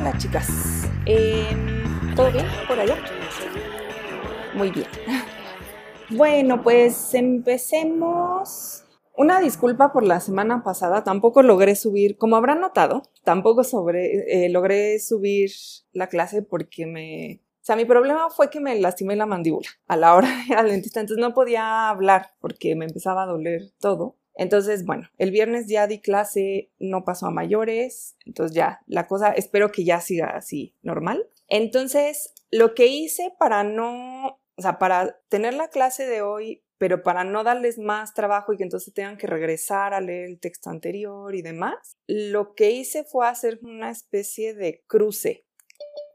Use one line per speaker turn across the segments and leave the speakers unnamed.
Hola chicas, Em, ¿todo bien por allá? Muy bien. Bueno, pues empecemos. Una disculpa por la semana pasada, tampoco logré subir, como habrán notado, tampoco sobre, eh, logré subir la clase porque me... O sea, mi problema fue que me lastimé la mandíbula a la hora de ir al dentista, entonces no podía hablar porque me empezaba a doler todo. Entonces, bueno, el viernes ya di clase, no pasó a mayores, entonces ya, la cosa, espero que ya siga así, normal. Entonces, lo que hice para no, o sea, para tener la clase de hoy, pero para no darles más trabajo y que entonces tengan que regresar a leer el texto anterior y demás, lo que hice fue hacer una especie de cruce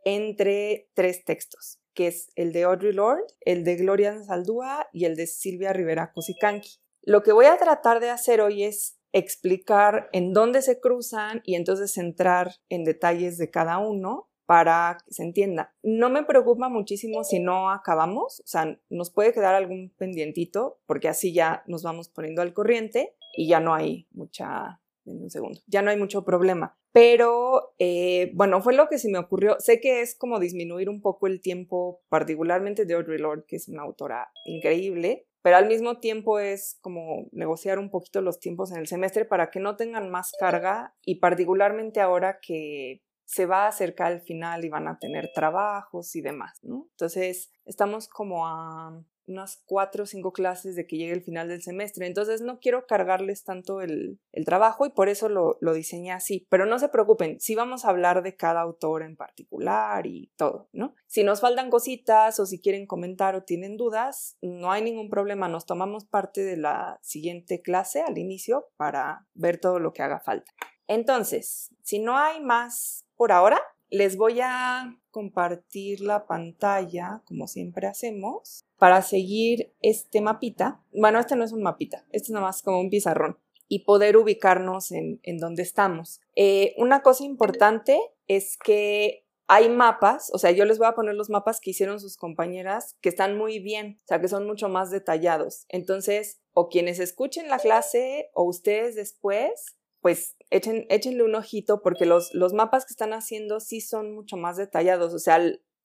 entre tres textos, que es el de Audre Lorde, el de Gloria Saldúa y el de Silvia Rivera Cusicanqui. Lo que voy a tratar de hacer hoy es explicar en dónde se cruzan y entonces entrar en detalles de cada uno para que se entienda. No me preocupa muchísimo si no acabamos, o sea, nos puede quedar algún pendientito porque así ya nos vamos poniendo al corriente y ya no hay mucha, en un segundo, ya no hay mucho problema. Pero eh, bueno, fue lo que se me ocurrió. Sé que es como disminuir un poco el tiempo, particularmente de Audre Lorde, que es una autora increíble, pero al mismo tiempo es como negociar un poquito los tiempos en el semestre para que no tengan más carga y particularmente ahora que se va a acercar el final y van a tener trabajos y demás, ¿no? Entonces, estamos como a unas cuatro o cinco clases de que llegue el final del semestre. Entonces no quiero cargarles tanto el, trabajo y por eso lo, lo, diseñé así. Pero no se preocupen, sí vamos a hablar de cada autor en particular y todo, ¿no? Si nos faltan cositas o si quieren comentar o tienen dudas, no hay ningún problema. Nos tomamos parte de la siguiente clase al inicio para ver todo lo que haga falta. Entonces, si no hay más por ahora, les voy a compartir la pantalla, como siempre hacemos, para seguir este mapita. Bueno, este no es un mapita, este es nada más como un pizarrón y poder ubicarnos en, dónde estamos. Eh, una cosa importante es que hay mapas, o sea, yo les voy a poner los mapas que hicieron sus compañeras que están muy bien, o sea, que son mucho más detallados. Entonces, o quienes escuchen la clase o ustedes después, pues échenle un ojito porque los, los mapas que están haciendo sí son mucho más detallados. O sea,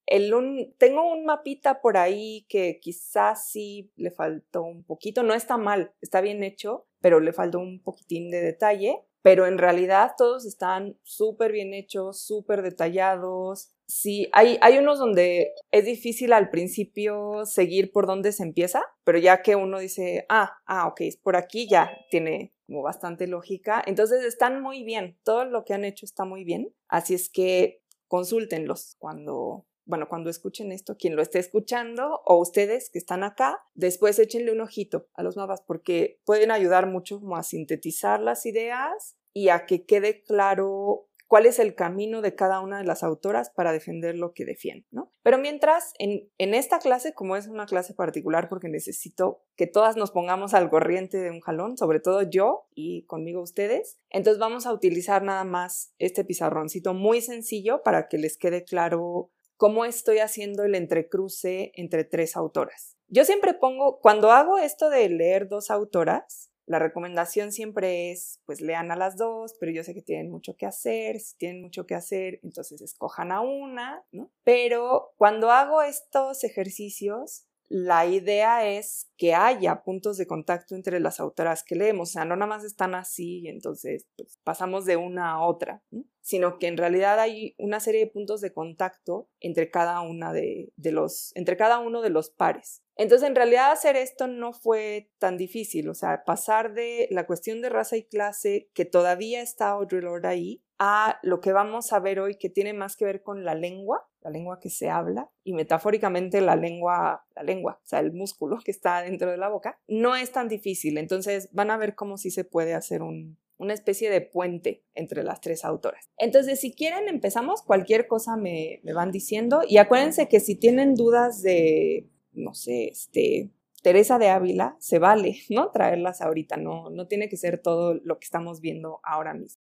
el, un, tengo un mapita por ahí que quizás sí le faltó un poquito, no está mal, está bien hecho, pero le faltó un poquitín de detalle. Pero en realidad todos están súper bien hechos, súper detallados. Sí, hay, hay unos donde es difícil al principio seguir por dónde se empieza, pero ya que uno dice, ah, ah, ok, es por aquí, ya tiene como bastante lógica. Entonces están muy bien, todo lo que han hecho está muy bien, así es que consúltenlos cuando, bueno, cuando escuchen esto, quien lo esté escuchando o ustedes que están acá, después échenle un ojito a los mapas porque pueden ayudar mucho como a sintetizar las ideas y a que quede claro cuál es el camino de cada una de las autoras para defender lo que defienden, ¿no? Pero mientras, en, en, esta clase, como es una clase particular porque necesito que todas nos pongamos al corriente de un jalón, sobre todo yo y conmigo ustedes, entonces vamos a utilizar nada más este pizarroncito muy sencillo para que les quede claro cómo estoy haciendo el entrecruce entre tres autoras. Yo siempre pongo, cuando hago esto de leer dos autoras, la recomendación siempre es, pues lean a las dos, pero yo sé que tienen mucho que hacer, si tienen mucho que hacer, entonces escojan a una, ¿no? Pero cuando hago estos ejercicios, la idea es que haya puntos de contacto entre las autoras que leemos, o sea, no nada más están así y entonces pues, pasamos de una a otra, sino que en realidad hay una serie de puntos de contacto entre cada una de, los, entre cada uno de los pares. Entonces, en realidad hacer esto no fue tan difícil, o sea, pasar de la cuestión de raza y clase, que todavía está Audre Lorde ahí, a lo que vamos a ver hoy que tiene más que ver con la lengua, la lengua que se habla y metafóricamente la lengua, la lengua, o sea, el músculo que está dentro de la boca, no es tan difícil. Entonces van a ver cómo sí se puede hacer una especie de puente entre las tres autoras. Entonces, si quieren, empezamos. Cualquier cosa me, me van diciendo. Y acuérdense que si tienen dudas de, no sé, este, Teresa de Ávila, se vale, ¿no? Traerlas ahorita, no, no tiene que ser todo lo que estamos viendo ahora mismo.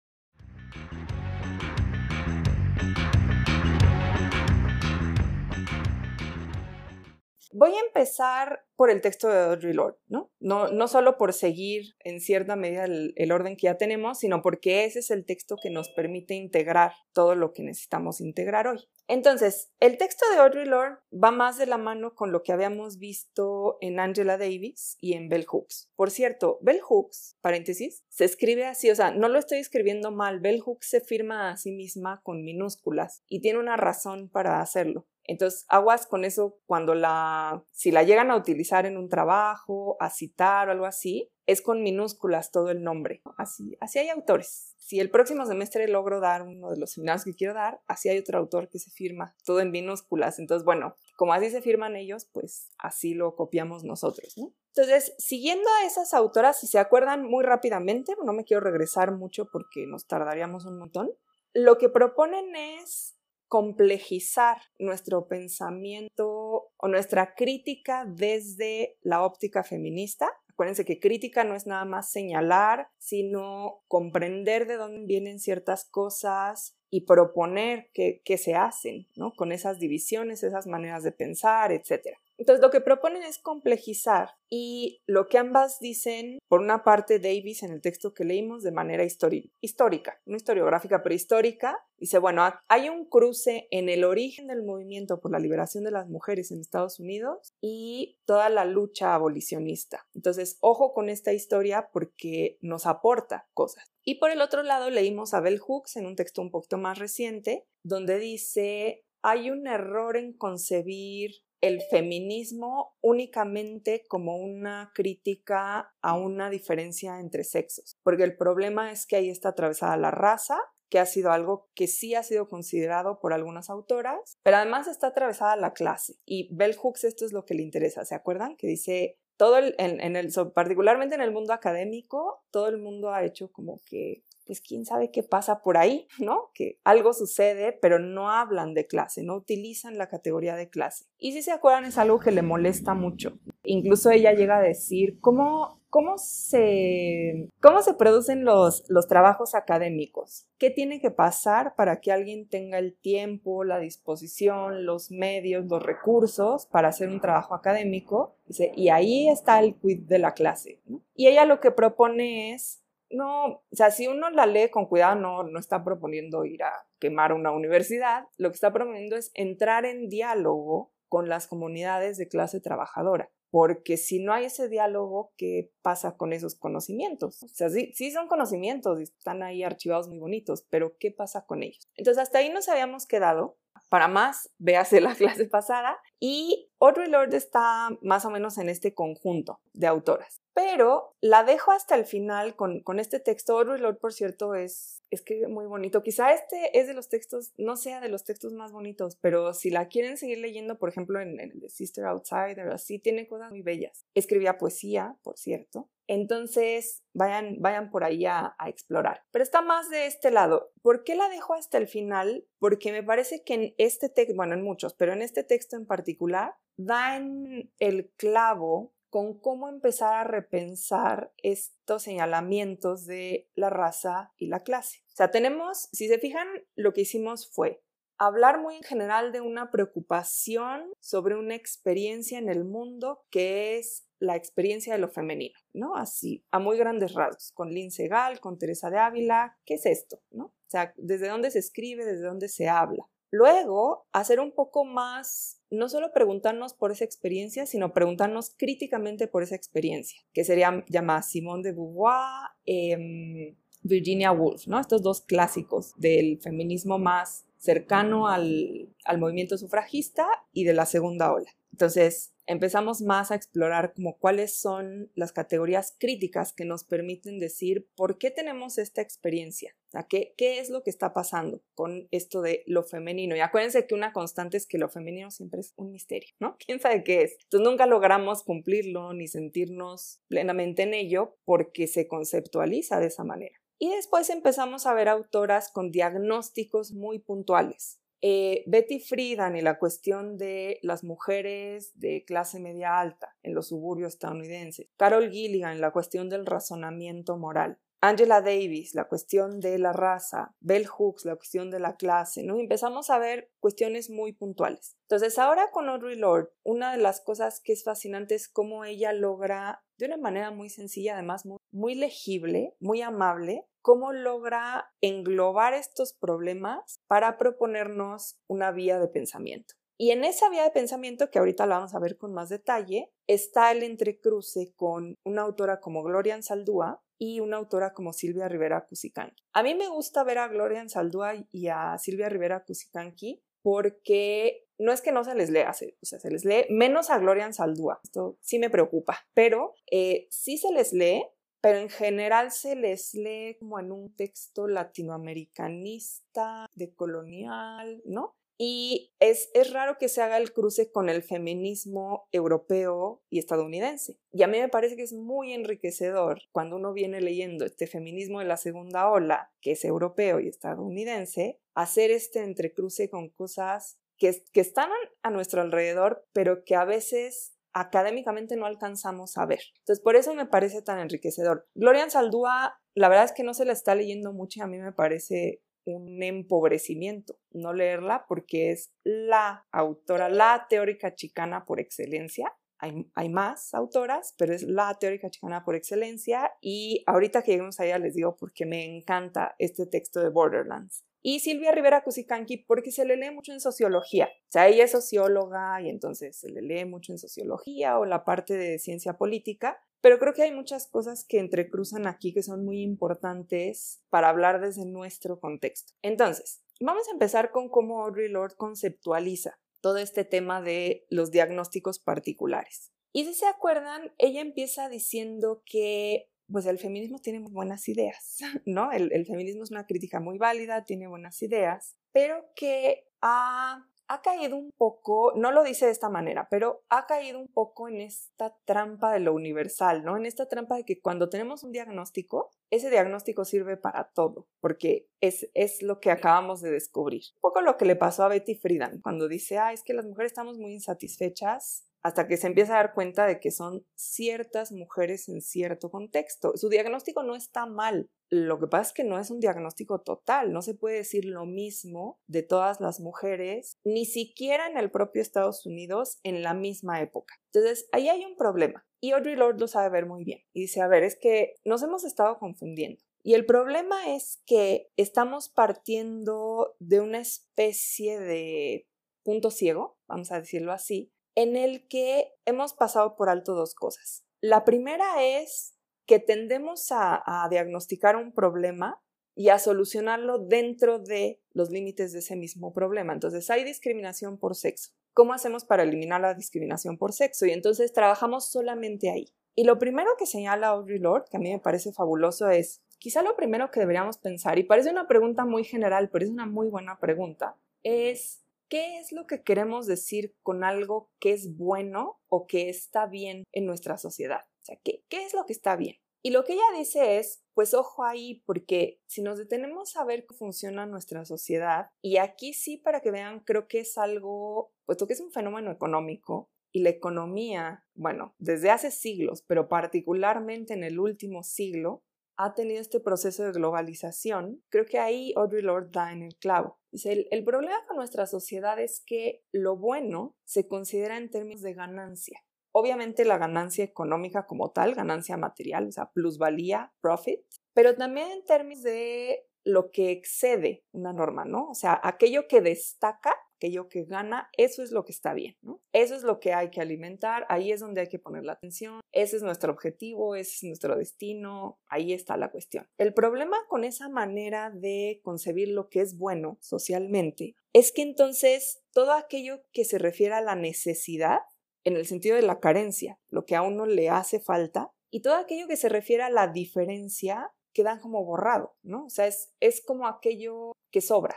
Voy a empezar por el texto de Audre Lorde, ¿no? No, no solo por seguir en cierta medida el, el, orden que ya tenemos, sino porque ese es el texto que nos permite integrar todo lo que necesitamos integrar hoy. Entonces, el texto de Audre Lorde va más de la mano con lo que habíamos visto en Angela Davis y en Bell Hooks. Por cierto, Bell Hooks, paréntesis, se escribe así, o sea, no lo estoy escribiendo mal, Bell Hooks se firma a sí misma con minúsculas y tiene una razón para hacerlo. Entonces, aguas con eso cuando la, si la llegan a utilizar en un trabajo, a citar o algo así, es con minúsculas todo el nombre. Así, así hay autores. Si el próximo semestre logro dar uno de los seminarios que quiero dar, así hay otro autor que se firma todo en minúsculas. Entonces, bueno, como así se firman ellos, pues así lo copiamos nosotros, ¿no? Entonces, siguiendo a esas autoras, si se acuerdan muy rápidamente, no me quiero regresar mucho porque nos tardaríamos un montón, lo que proponen es complejizar nuestro pensamiento o nuestra crítica desde la óptica feminista. Acuérdense que crítica no es nada más señalar, sino comprender de dónde vienen ciertas cosas y proponer qué, se hacen, ¿no? Con esas divisiones, esas maneras de pensar, etcétera. Entonces lo que proponen es complejizar y lo que ambas dicen, por una parte Davis en el texto que leímos de manera histórica, no historiográfica, pero histórica, dice, bueno, hay un cruce en el origen del movimiento por la liberación de las mujeres en Estados Unidos y toda la lucha abolicionista. Entonces, ojo con esta historia porque nos aporta cosas. Y por el otro lado, leímos a Bell Hooks en un texto un poquito más reciente, donde dice, hay un error en concebir el feminismo únicamente como una crítica a una diferencia entre sexos, porque el problema es que ahí está atravesada la raza, que ha sido algo que sí ha sido considerado por algunas autoras, pero además está atravesada la clase. Y Bell Hooks esto es lo que le interesa, ¿se acuerdan? Que dice, todo el, en, el, particularmente en el mundo académico, todo el mundo ha hecho como que pues quién sabe qué pasa por ahí, ¿no? Que algo sucede, pero no hablan de clase, no utilizan la categoría de clase. Y si se acuerdan, es algo que le molesta mucho. Incluso ella llega a decir, ¿cómo, cómo, se, cómo se producen los, los trabajos académicos? ¿Qué tiene que pasar para que alguien tenga el tiempo, la disposición, los medios, los recursos para hacer un trabajo académico? y ahí está el quid de la clase. Y ella lo que propone es no, o sea, si uno la lee con cuidado, no, no está proponiendo ir a quemar una universidad, lo que está proponiendo es entrar en diálogo con las comunidades de clase trabajadora, porque si no hay ese diálogo, ¿qué pasa con esos conocimientos? O sea, sí, sí son conocimientos, están ahí archivados muy bonitos, pero ¿qué pasa con ellos? Entonces, hasta ahí nos habíamos quedado para más, véase la clase pasada. Y Audre Lorde está más o menos en este conjunto de autoras. Pero la dejo hasta el final con, con este texto. Audre Lorde, por cierto, es escribe muy bonito. Quizá este es de los textos, no sea de los textos más bonitos, pero si la quieren seguir leyendo, por ejemplo, en, el de Sister Outsider, así, tiene cosas muy bellas. Escribía poesía, por cierto. Entonces, vayan, vayan por ahí a, a, explorar. Pero está más de este lado. ¿Por qué la dejo hasta el final? Porque me parece que en este texto, bueno, en muchos, pero en este texto en particular, dan el clavo con cómo empezar a repensar estos señalamientos de la raza y la clase. O sea, tenemos, si se fijan, lo que hicimos fue hablar muy en general de una preocupación sobre una experiencia en el mundo que es la experiencia de lo femenino, ¿no? Así, a muy grandes rasgos, con Lynn Segal, con Teresa de Ávila, ¿qué es esto, no? O sea, desde dónde se escribe, desde dónde se habla. Luego, hacer un poco más, no solo preguntarnos por esa experiencia, sino preguntarnos críticamente por esa experiencia, que sería llamada Simone de Beauvoir, em, Virginia Woolf, ¿no? Estos dos clásicos del feminismo más cercano al, al movimiento sufragista y de la segunda ola. Entonces, empezamos más a explorar como cuáles son las categorías críticas que nos permiten decir por qué tenemos esta experiencia, ¿qué, qué es lo que está pasando con esto de lo femenino. Y acuérdense que una constante es que lo femenino siempre es un misterio, ¿no? ¿Quién sabe qué es? Entonces nunca logramos cumplirlo ni sentirnos plenamente en ello porque se conceptualiza de esa manera. Y después empezamos a ver autoras con diagnósticos muy puntuales. Eh, Betty Friedan y la cuestión de las mujeres de clase media alta en los suburbios estadounidenses. Carol Gilligan, la cuestión del razonamiento moral. Angela Davis, la cuestión de la raza, Bell Hooks, la cuestión de la clase, ¿no? empezamos a ver cuestiones muy puntuales. Entonces, ahora con Audre Lorde, una de las cosas que es fascinante es cómo ella logra, de una manera muy sencilla, además muy, muy legible, muy amable, cómo logra englobar estos problemas para proponernos una vía de pensamiento. Y en esa vía de pensamiento, que ahorita la vamos a ver con más detalle, está el entrecruce con una autora como Gloria Saldúa y una autora como Silvia Rivera Cusicanqui. A mí me gusta ver a Gloria Saldúa y a Silvia Rivera Cusicanqui porque no es que no se les lea, o sea, se les lee menos a Gloria Saldúa. Esto sí me preocupa, pero eh, sí se les lee, pero en general se les lee como en un texto latinoamericanista, de colonial, ¿no? Y es, es, raro que se haga el cruce con el feminismo europeo y estadounidense. Y a mí me parece que es muy enriquecedor cuando uno viene leyendo este feminismo de la segunda ola, que es europeo y estadounidense, hacer este entrecruce con cosas que, que están a nuestro alrededor, pero que a veces académicamente no alcanzamos a ver. Entonces, por eso me parece tan enriquecedor. Gloria Saldúa, la verdad es que no se la está leyendo mucho y a mí me parece un empobrecimiento no leerla porque es la autora, la teórica chicana por excelencia. Hay, hay, más autoras, pero es la teórica chicana por excelencia y ahorita que lleguemos a ella les digo porque me encanta este texto de Borderlands. Y Silvia Rivera Cusicanqui porque se le lee mucho en sociología. O sea, ella es socióloga y entonces se le lee mucho en sociología o la parte de ciencia política, pero creo que hay muchas cosas que entrecruzan aquí que son muy importantes para hablar desde nuestro contexto. Entonces, vamos a empezar con cómo Audre Lorde conceptualiza todo este tema de los diagnósticos particulares. Y si se acuerdan, ella empieza diciendo que pues el feminismo tiene muy buenas ideas, ¿no? El, feminismo es una crítica muy válida, tiene buenas ideas, pero que ha ha caído un poco, no lo dice de esta manera, pero ha caído un poco en esta trampa de lo universal, ¿no? En esta trampa de que cuando tenemos un diagnóstico, ese diagnóstico sirve para todo, porque es, es lo que acabamos de descubrir. Un poco lo que le pasó a Betty Friedan, cuando dice, ah, es que las mujeres estamos muy insatisfechas hasta que se empieza a dar cuenta de que son ciertas mujeres en cierto contexto. Su diagnóstico no está mal, lo que pasa es que no es un diagnóstico total, no se puede decir lo mismo de todas las mujeres, ni siquiera en el propio Estados Unidos en la misma época. Entonces, ahí hay un problema y Audre Lorde lo sabe ver muy bien y dice, a ver, es que nos hemos estado confundiendo. Y el problema es que estamos partiendo de una especie de punto ciego, vamos a decirlo así, en el que hemos pasado por alto dos cosas. La primera es que tendemos a, diagnosticar un problema y a solucionarlo dentro de los límites de ese mismo problema. Entonces, hay discriminación por sexo. ¿Cómo hacemos para eliminar la discriminación por sexo? Y entonces trabajamos solamente ahí. Y lo primero que señala Audre Lorde, que a mí me parece fabuloso, es quizá lo primero que deberíamos pensar, y parece una pregunta muy general, pero es una muy buena pregunta, es ¿qué es lo que queremos decir con algo que es bueno o que está bien en nuestra sociedad? O sea, ¿qué, ¿qué es lo que está bien? Y lo que ella dice es, pues ojo ahí, porque si nos detenemos a ver cómo funciona nuestra sociedad, y aquí sí para que vean, creo que es algo, puesto que es un fenómeno económico, y la economía, bueno, desde hace siglos, pero particularmente en el último siglo, ha tenido este proceso de globalización, creo que ahí Audre Lorde da en el clavo. Dice, el, problema con nuestra sociedad es que lo bueno se considera en términos de ganancia obviamente la ganancia económica como tal, ganancia material, o sea, plusvalía, profit, pero también en términos de lo que excede una norma, ¿no? O sea, aquello que destaca, aquello que gana, eso es lo que está bien, ¿no? Eso es lo que hay que alimentar, ahí es donde hay que poner la atención, ese es nuestro objetivo, ese es nuestro destino, ahí está la cuestión. El problema con esa manera de concebir lo que es bueno socialmente es que entonces todo aquello que se refiere a la necesidad en el sentido de la carencia, lo que a uno le hace falta, y todo aquello que se refiere a la diferencia queda como borrado, ¿no? O sea, es, es como aquello que sobra,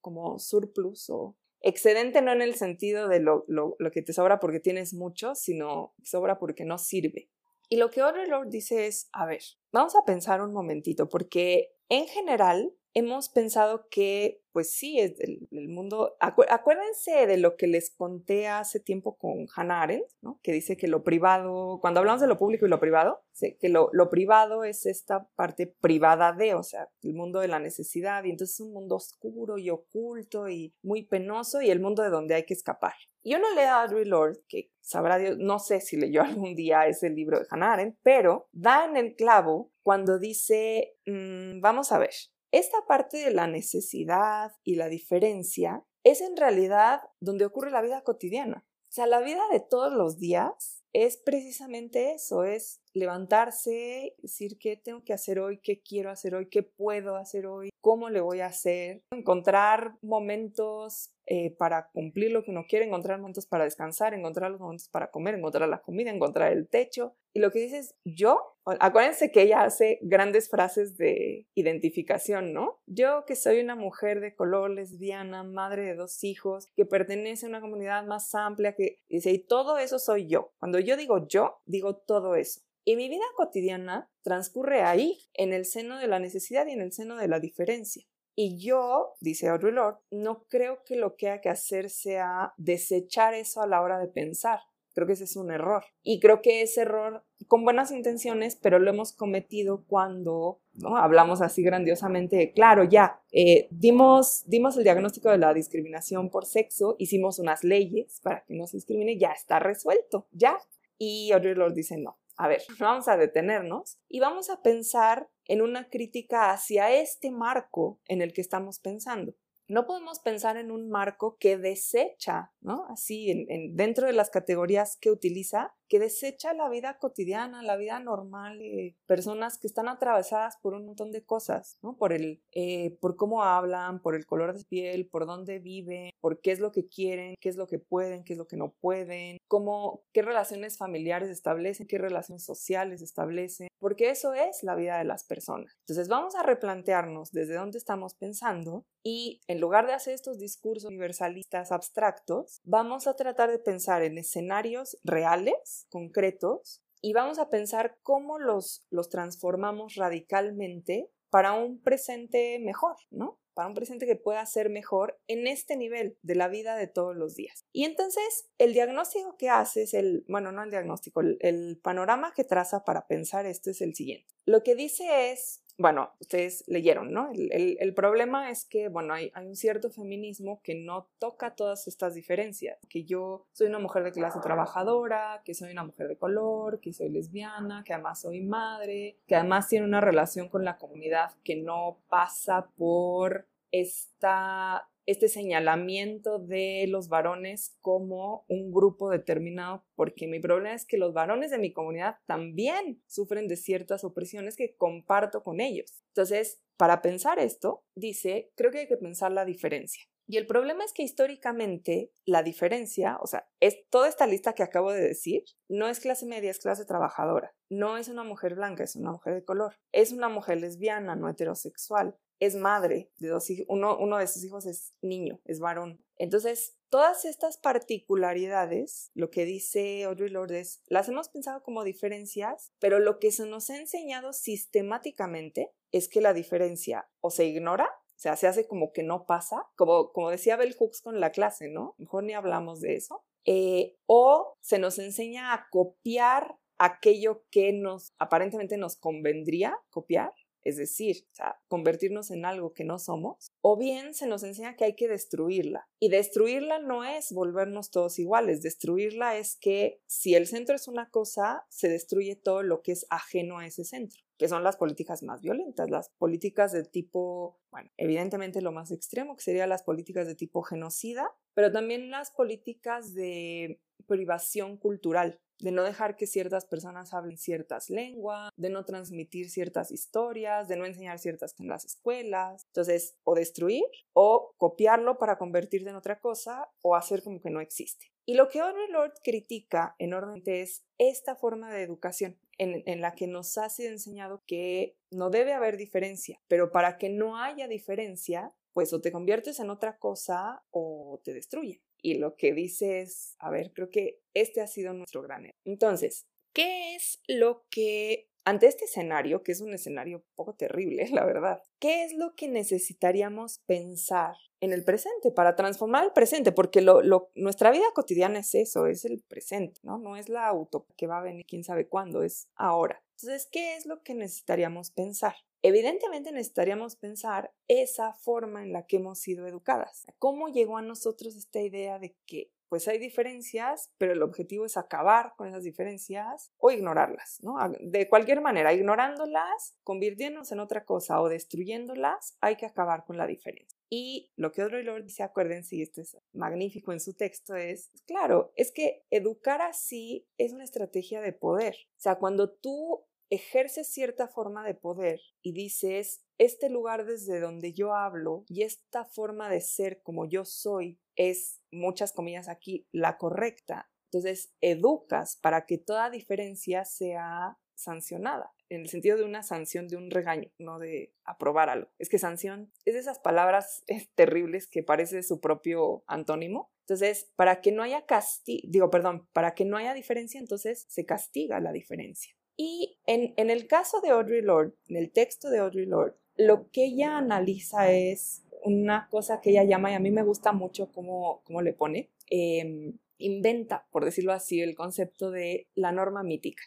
como surplus o excedente no en el sentido de lo, lo, lo, que te sobra porque tienes mucho, sino sobra porque no sirve. Y lo que Audre Lorde dice es, a ver, vamos a pensar un momentito, porque en general hemos pensado que, pues sí, es el, mundo. acuérdense de lo que les conté hace tiempo con Hannah Arendt, ¿no? que dice que lo privado, cuando hablamos de lo público y lo privado, que lo, lo, privado es esta parte privada de, o sea, el mundo de la necesidad, y entonces es un mundo oscuro y oculto y muy penoso, y el mundo de donde hay que escapar. Yo no leo a Audre Lorde, que sabrá Dios, no sé si leyó algún día ese libro de Hannah Arendt, pero da en el clavo cuando dice, mm, vamos a ver, esta parte de la necesidad y la diferencia es en realidad donde ocurre la vida cotidiana. O sea, la vida de todos los días es precisamente eso, es levantarse, decir qué tengo que hacer hoy, qué quiero hacer hoy, qué puedo hacer hoy, cómo le voy a hacer, encontrar momentos eh, para cumplir lo que uno quiere, encontrar momentos para descansar, encontrar los momentos para comer, encontrar la comida, encontrar el techo. Y lo que dices, yo, acuérdense que ella hace grandes frases de identificación, ¿no? Yo que soy una mujer de color, lesbiana, madre de dos hijos, que pertenece a una comunidad más amplia, que dice, y todo eso soy yo. Cuando yo digo yo, digo todo eso. Y mi vida cotidiana transcurre ahí, en el seno de la necesidad y en el seno de la diferencia. Y yo, dice Audre Lorde, no creo que lo que hay que hacer sea desechar eso a la hora de pensar. Creo que ese es un error. Y creo que ese error, con buenas intenciones, pero lo hemos cometido cuando ¿no? hablamos así grandiosamente, claro, ya, eh, dimos, dimos el diagnóstico de la discriminación por sexo, hicimos unas leyes para que no se discrimine, ya está resuelto, ya. Y Audre Lorde dice, no, a ver, vamos a detenernos y vamos a pensar en una crítica hacia este marco en el que estamos pensando. No podemos pensar en un marco que desecha, ¿no? Así, en, dentro de las categorías que utiliza, que desecha la vida cotidiana, la vida normal, de personas que están atravesadas por un montón de cosas, ¿no? Por, el, eh, por cómo hablan, por el color de piel, por dónde viven, por qué es lo que quieren, qué es lo que pueden, qué es lo que no pueden, cómo, qué relaciones familiares establecen, qué relaciones sociales establecen, porque eso es la vida de las personas. Entonces vamos a replantearnos desde dónde estamos pensando y en lugar de hacer estos discursos universalistas abstractos, vamos a tratar de pensar en escenarios reales concretos y vamos a pensar cómo los, los transformamos radicalmente para un presente mejor, ¿no? Para un presente que pueda ser mejor en este nivel de la vida de todos los días. Y entonces el diagnóstico que hace es el, bueno, no el diagnóstico, el panorama que traza para pensar esto es el siguiente. Lo que dice es, bueno, ustedes leyeron, ¿no? El, problema es que, bueno, hay, un cierto feminismo que no toca todas estas diferencias, que yo soy una mujer de clase trabajadora, que soy una mujer de color, que soy lesbiana, que además soy madre, que además tiene una relación con la comunidad que no pasa por esta este señalamiento de los varones como un grupo determinado, porque mi problema es que los varones de mi comunidad también sufren de ciertas opresiones que comparto con ellos. Entonces, para pensar esto, dice, creo que hay que pensar la diferencia. Y el problema es que históricamente la diferencia, o sea, es toda esta lista que acabo de decir, no es clase media, es clase trabajadora. No es una mujer blanca, es una mujer de color. Es una mujer lesbiana, no heterosexual es madre de dos hijos, uno, uno de sus hijos es niño, es varón. Entonces, todas estas particularidades, lo que dice Audre Lorde es, las hemos pensado como diferencias, pero lo que se nos ha enseñado sistemáticamente es que la diferencia o se ignora, o sea, se hace como que no pasa, como, como decía Bell Hooks con la clase, ¿no? Mejor ni hablamos de eso. Eh, o se nos enseña a copiar aquello que nos aparentemente nos convendría copiar es decir, convertirnos en algo que no somos, o bien se nos enseña que hay que destruirla. Y destruirla no es volvernos todos iguales, destruirla es que si el centro es una cosa, se destruye todo lo que es ajeno a ese centro que son las políticas más violentas, las políticas de tipo, bueno, evidentemente lo más extremo, que serían las políticas de tipo genocida, pero también las políticas de privación cultural, de no dejar que ciertas personas hablen ciertas lenguas, de no transmitir ciertas historias, de no enseñar ciertas en las escuelas. Entonces, o destruir o copiarlo para convertirse en otra cosa o hacer como que no existe. Y lo que Audre Lorde critica enormemente es esta forma de educación en, en, la que nos ha sido enseñado que no debe haber diferencia, pero para que no haya diferencia, pues o te conviertes en otra cosa o te destruyen y lo que dice es, a ver, creo que este ha sido nuestro gran error. Entonces, ¿qué es lo que ante este escenario, que es un escenario poco terrible, la verdad, ¿qué es lo que necesitaríamos pensar en el presente para transformar el presente? Porque lo, nuestra vida cotidiana es eso, es el presente, ¿no? No es la utopía que va a venir quién sabe cuándo, es ahora. Entonces, ¿qué es lo que necesitaríamos pensar? Evidentemente necesitaríamos pensar esa forma en la que hemos sido educadas. ¿Cómo llegó a nosotros esta idea de que pues hay diferencias, pero el objetivo es acabar con esas diferencias o ignorarlas, ¿no? De cualquier manera, ignorándolas, convirtiéndonos en otra cosa o destruyéndolas, hay que acabar con la diferencia. Y lo que Audre Lorde dice, acuérdense, y esto es magnífico en su texto, es, claro, es que educar así es una estrategia de poder. O sea, cuando tú ejerces cierta forma de poder y dices, este lugar desde donde yo hablo y esta forma de ser como yo soy es, muchas comillas aquí, la correcta. Entonces, educas para que toda diferencia sea sancionada, en el sentido de una sanción de un regaño, no de aprobar algo. Es que sanción es de esas palabras terribles que parece su propio antónimo. Entonces, para que no haya castigo, digo, perdón, para que no haya diferencia, entonces se castiga la diferencia. Y en, el caso de Audre Lorde, en el texto de Audre Lorde, lo que ella analiza es una cosa que ella llama, y a mí me gusta mucho cómo, cómo le pone, em, inventa, por decirlo así, el concepto de la norma mítica.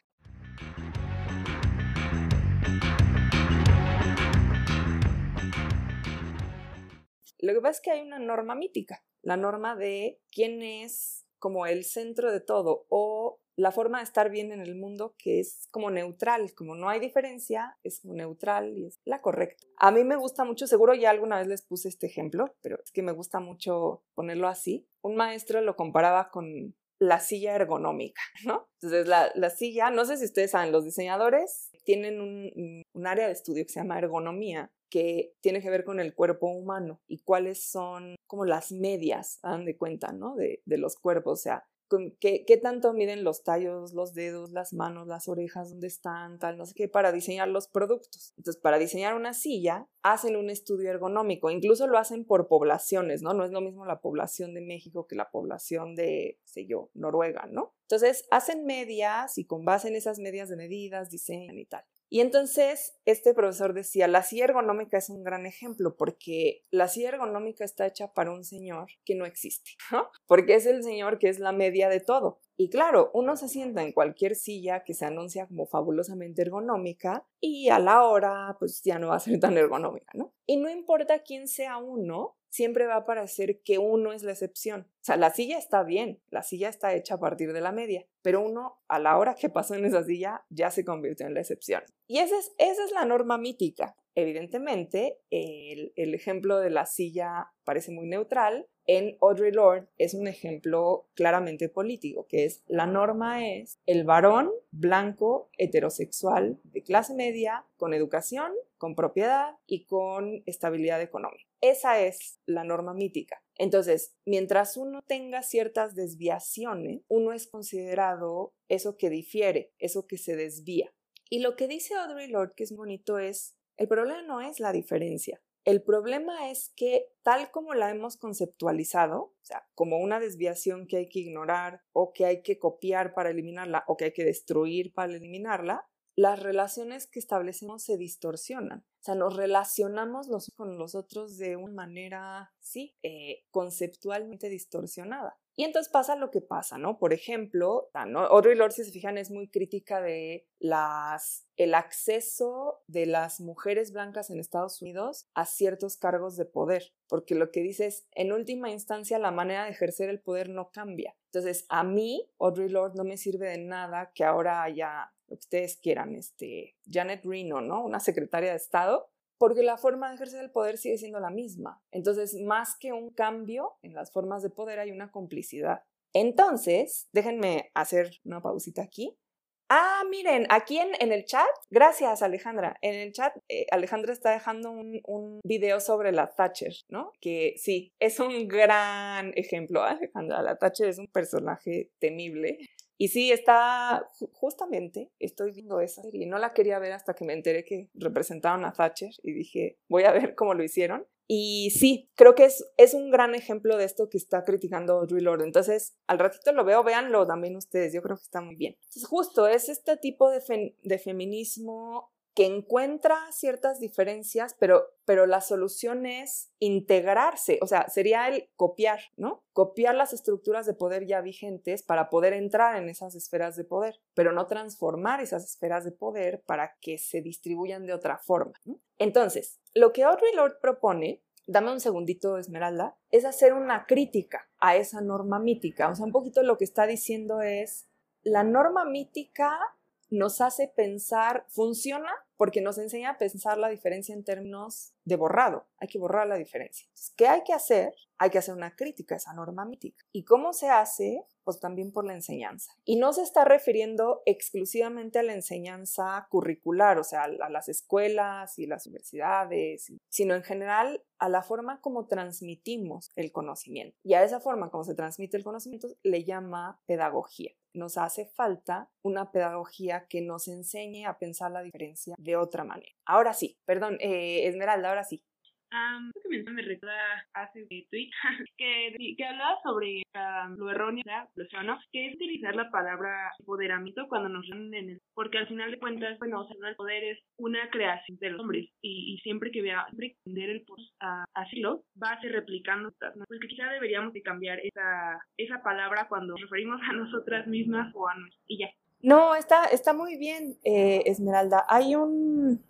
Lo que pasa es que hay una norma mítica, la norma de quién es como el centro de todo o la forma de estar bien en el mundo que es como neutral, como no hay diferencia, es como neutral y es la correcta. A mí me gusta mucho, seguro ya alguna vez les puse este ejemplo, pero es que me gusta mucho ponerlo así. Un maestro lo comparaba con la silla ergonómica, ¿no? Entonces, la, la silla, no sé si ustedes saben, los diseñadores tienen un, un área de estudio que se llama ergonomía, que tiene que ver con el cuerpo humano y cuáles son como las medias, dan de cuenta, ¿no? De, de los cuerpos, o sea, qué, qué, tanto miden los tallos, los dedos, las manos, las orejas, dónde están, tal, no sé qué, para diseñar los productos. Entonces, para diseñar una silla, hacen un estudio ergonómico, incluso lo hacen por poblaciones, ¿no? No es lo mismo la población de México que la población de, sé yo, Noruega, ¿no? Entonces, hacen medias y con base en esas medias de medidas diseñan y tal. Y entonces este profesor decía, la silla ergonómica es un gran ejemplo porque la silla ergonómica está hecha para un señor que no existe, ¿no? Porque es el señor que es la media de todo. Y claro, uno se sienta en cualquier silla que se anuncia como fabulosamente ergonómica y a la hora pues ya no va a ser tan ergonómica, ¿no? Y no importa quién sea uno, siempre va a parecer que uno es la excepción. O sea, la silla está bien, la silla está hecha a partir de la media, pero uno a la hora que pasó en esa silla ya se convirtió en la excepción. Y esa es, esa es la norma mítica. Evidentemente, el, el ejemplo de la silla parece muy neutral. En Audre Lorde es un ejemplo claramente político, que es la norma es el varón blanco heterosexual de clase media con educación, con propiedad y con estabilidad económica. Esa es la norma mítica. Entonces, mientras uno tenga ciertas desviaciones, uno es considerado eso que difiere, eso que se desvía. Y lo que dice Audre Lorde, que es bonito, es, el problema no es la diferencia. El problema es que tal como la hemos conceptualizado, o sea, como una desviación que hay que ignorar o que hay que copiar para eliminarla o que hay que destruir para eliminarla, las relaciones que establecemos se distorsionan. O sea, nos relacionamos los con los otros de una manera, sí, eh, conceptualmente distorsionada. Y entonces pasa lo que pasa, ¿no? Por ejemplo, ¿no? Audre Lorde, si se fijan, es muy crítica de las, el acceso de las mujeres blancas en Estados Unidos a ciertos cargos de poder, porque lo que dice es, en última instancia, la manera de ejercer el poder no cambia. Entonces, a mí, Audre Lorde, no me sirve de nada que ahora haya lo que ustedes quieran, este, Janet Reno, ¿no? Una secretaria de Estado, porque la forma de ejercer el poder sigue siendo la misma. Entonces, más que un cambio en las formas de poder, hay una complicidad. Entonces, déjenme hacer una pausita aquí. Ah, miren, aquí en, en el chat, gracias Alejandra, en el chat eh, Alejandra está dejando un, un, video sobre la Thatcher, ¿no? Que sí, es un gran ejemplo, Alejandra. La Thatcher es un personaje temible y sí, está justamente, estoy viendo esa serie. No la quería ver hasta que me enteré que representaron a Thatcher y dije, voy a ver cómo lo hicieron. Y sí, creo que es, es un gran ejemplo de esto que está criticando Audre Lorde. Entonces, al ratito lo veo, véanlo también ustedes, yo creo que está muy bien. Entonces, justo es este tipo de, de feminismo que encuentra ciertas diferencias, pero, pero la solución es integrarse, o sea, sería el copiar, ¿no? Copiar las estructuras de poder ya vigentes para poder entrar en esas esferas de poder, pero no transformar esas esferas de poder para que se distribuyan de otra forma. Entonces, lo que Audre Lorde propone dame un segundito, Esmeralda, es hacer una crítica a esa norma mítica. O sea, un poquito lo que está diciendo es, la norma mítica nos hace pensar, funciona porque nos enseña a pensar la diferencia en términos de borrado. Hay que borrar la diferencia. ¿Qué hay que hacer? Hay que hacer una crítica a esa norma mítica. ¿Y cómo se hace? Pues también por la enseñanza. Y no se está refiriendo exclusivamente a la enseñanza curricular, o sea, a las escuelas y las universidades, sino en general a la forma como transmitimos el conocimiento. Y a esa forma como se transmite el conocimiento le llama pedagogía nos hace falta una pedagogía que nos enseñe a pensar la diferencia de otra manera. Ahora sí, perdón, eh, Esmeralda, ahora sí.
Um, que me, recuerda hace un tweet que, que hablaba sobre lo erróneo, lo que es utilizar la palabra empoderamiento cuando nos en el porque al final de cuentas, bueno, o el poder es una creación de los hombres y, siempre que vea entender el post a, lo va a ser replicando, ¿no? Pues que quizá deberíamos de cambiar esa, esa palabra cuando nos referimos a nosotras mismas o a nosotros y ya.
No, está, está muy bien, eh, Esmeralda. Hay un,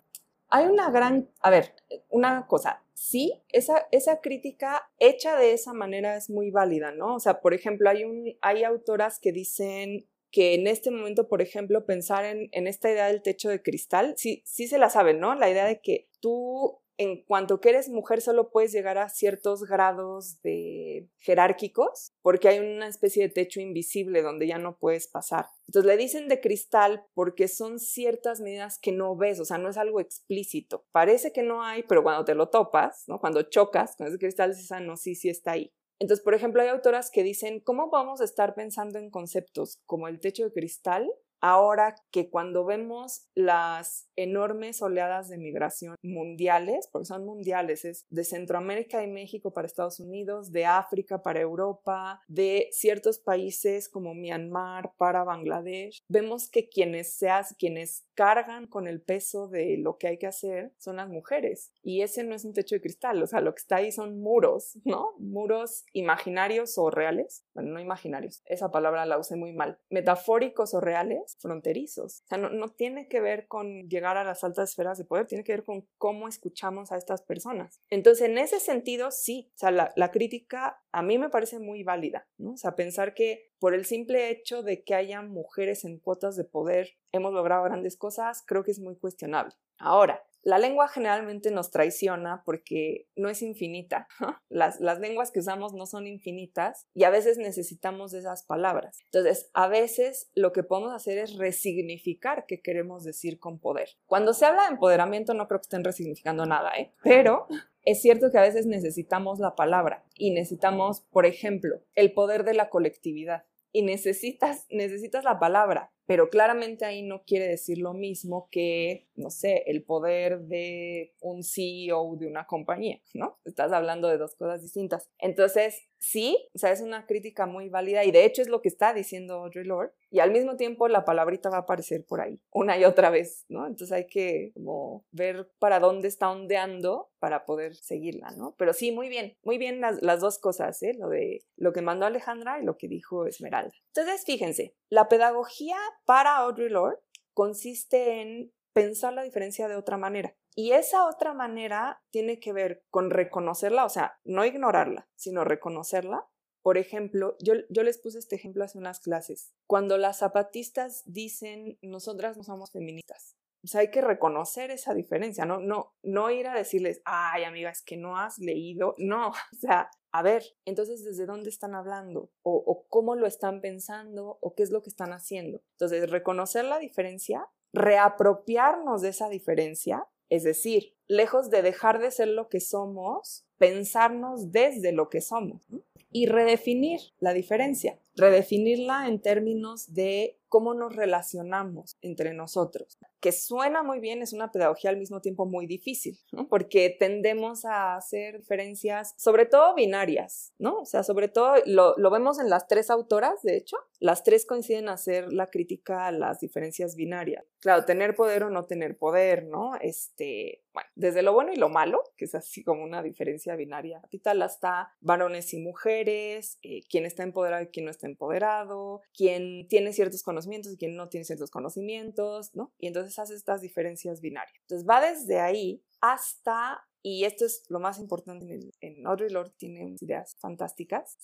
hay una gran, a ver, una cosa, sí, esa, esa crítica hecha de esa manera es muy válida, ¿no? O sea, por ejemplo, hay, un, hay autoras que dicen que en este momento, por ejemplo, pensar en, en esta idea del techo de cristal, sí, sí se la saben, ¿no? La idea de que tú en cuanto que eres mujer solo puedes llegar a ciertos grados de jerárquicos porque hay una especie de techo invisible donde ya no puedes pasar. Entonces le dicen de cristal porque son ciertas medidas que no ves, o sea, no es algo explícito. Parece que no hay, pero cuando te lo topas, ¿no? Cuando chocas con ese cristal, dices, ah, no, sí, sí está ahí. Entonces, por ejemplo, hay autoras que dicen, ¿cómo vamos a estar pensando en conceptos como el techo de cristal ahora que cuando vemos las enormes oleadas de migración mundiales, porque son mundiales, es de Centroamérica y México para Estados Unidos, de África para Europa, de ciertos países como Myanmar para Bangladesh, vemos que quienes seas, quienes cargan con el peso de lo que hay que hacer son las mujeres. Y ese no es un techo de cristal, o sea, lo que está ahí son muros, ¿no? Muros imaginarios o reales, bueno, no imaginarios, esa palabra la usé muy mal, metafóricos o reales fronterizos. O sea, no, tiene que ver con llegar a las altas esferas de poder, tiene que ver con cómo escuchamos a estas personas. Entonces, en ese sentido, sí, o sea, la, la crítica a mí me parece muy válida, ¿no? O sea, pensar que por el simple hecho de que haya mujeres en cuotas de poder hemos logrado grandes cosas, creo que es muy cuestionable. Ahora, la lengua generalmente nos traiciona porque no es infinita. Las, las, lenguas que usamos no son infinitas y a veces necesitamos esas palabras. Entonces, a veces lo que podemos hacer es resignificar qué queremos decir con poder. Cuando se habla de empoderamiento no creo que estén resignificando nada, ¿eh? Pero es cierto que a veces necesitamos la palabra y necesitamos, por ejemplo, el poder de la colectividad y necesitas, necesitas la palabra, pero claramente ahí no quiere decir lo mismo que, no sé, el poder de un CEO de una compañía, ¿no? Estás hablando de dos cosas distintas. Entonces, sí, o sea, es una crítica muy válida y de hecho es lo que está diciendo Audre Lorde y al mismo tiempo la palabrita va a aparecer por ahí una y otra vez, ¿no? Entonces hay que como ver para dónde está ondeando para poder seguirla, ¿no? Pero sí, muy bien, muy bien las, las dos cosas, ¿eh? Lo de lo que mandó Alejandra y lo que dijo Esmeralda. Entonces, fíjense, la pedagogía para Audre Lorde consiste en pensar la diferencia de otra manera. Y esa otra manera tiene que ver con reconocerla, o sea, no ignorarla, sino reconocerla. Por ejemplo, yo, yo les puse este ejemplo hace unas clases. Cuando las zapatistas dicen, nosotras no somos feministas, o sea, hay que reconocer esa diferencia, no, no, no ir a decirles, ay amiga, es que no has leído, no, o sea, a ver, entonces, ¿desde dónde están hablando? O, cómo lo están pensando? ¿O qué es lo que están haciendo? Entonces, reconocer la diferencia, reapropiarnos de esa diferencia, es decir, lejos de dejar de ser lo que somos, pensarnos desde lo que somos y redefinir la diferencia. redefinirla en términos de cómo nos relacionamos entre nosotros, que suena muy bien, es una pedagogía al mismo tiempo muy difícil, ¿no? Porque tendemos a hacer diferencias, sobre todo binarias, ¿no? O sea, sobre todo lo, lo vemos en las tres autoras, de hecho, las tres coinciden a hacer la crítica a las diferencias binarias. Claro, tener poder o no tener poder, ¿no? Este, bueno, desde lo bueno y lo malo, que es así como una diferencia binaria capital, hasta varones y mujeres, eh, quién está empoderado y quién no está empoderado, quién tiene ciertos conocimientos y quién no tiene ciertos conocimientos, ¿no? Y entonces hace estas diferencias binarias. Entonces va desde ahí hasta y esto es lo más importante en, en Audre Lorde, tiene ideas fantásticas,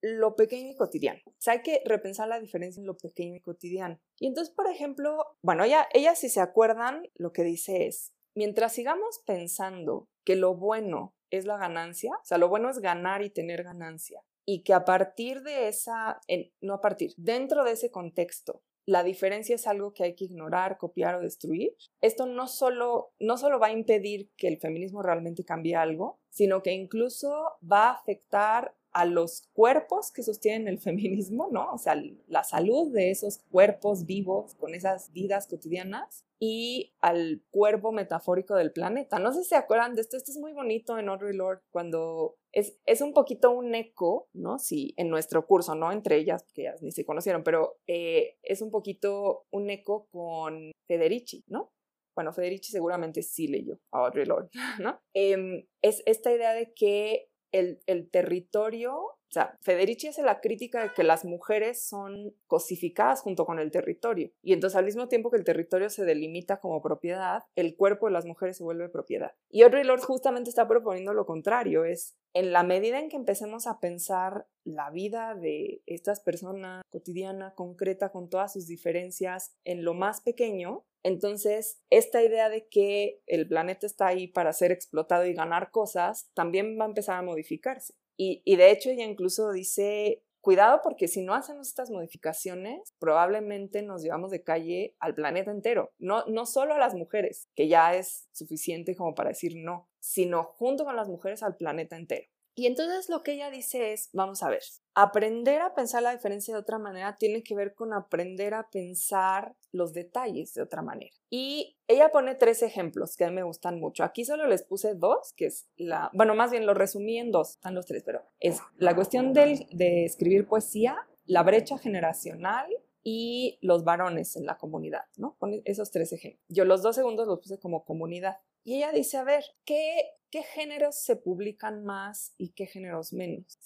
lo pequeño y cotidiano. O sea, hay que repensar la diferencia en lo pequeño y cotidiano. Y entonces, por ejemplo, bueno, ella, ella si se acuerdan, lo que dice es, mientras sigamos pensando que lo bueno es la ganancia, o sea, lo bueno es ganar y tener ganancia, y que a partir de esa, no a partir, dentro de ese contexto, la diferencia es algo que hay que ignorar, copiar o destruir. Esto no solo, no solo va a impedir que el feminismo realmente cambie algo, sino que incluso va a afectar a los cuerpos que sostienen el feminismo, ¿no? O sea, la salud de esos cuerpos vivos con esas vidas cotidianas y al cuerpo metafórico del planeta. No sé si se acuerdan de esto, esto es muy bonito en Audre Lorde cuando es, es un poquito un eco, ¿no? Sí, en nuestro curso, ¿no? Entre ellas, porque ellas ni se conocieron, pero eh, es un poquito un eco con Federici, ¿no? Bueno, Federici seguramente sí leyó a Audre Lorde, ¿no? Em, es esta idea de que el, el territorio, o sea, Federici hace la crítica de que las mujeres son cosificadas junto con el territorio. Y entonces al mismo tiempo que el territorio se delimita como propiedad, el cuerpo de las mujeres se vuelve propiedad. Y Audre Lorde justamente está proponiendo lo contrario, es en la medida en que empecemos a pensar la vida de estas personas cotidiana, concreta, con todas sus diferencias en lo más pequeño, entonces, esta idea de que el planeta está ahí para ser explotado y ganar cosas también va a empezar a modificarse. Y, de hecho ella incluso dice, cuidado porque si no hacemos estas modificaciones, probablemente nos llevamos de calle al planeta entero, no, no solo a las mujeres, que ya es suficiente como para decir no, sino junto con las mujeres al planeta entero. Y entonces lo que ella dice es, vamos a ver, aprender a pensar la diferencia de otra manera tiene que ver con aprender a pensar los detalles de otra manera. Y ella pone tres ejemplos que a mí me gustan mucho. Aquí solo les puse dos, que es la, bueno, más bien lo resumí en dos, están los tres, pero es la cuestión del, de escribir poesía, la brecha generacional y los varones en la comunidad, ¿no? Pone esos tres ejemplos. Yo los dos segundos los puse como comunidad. Y ella dice, a ver, ¿qué, qué géneros se publican más y qué géneros menos?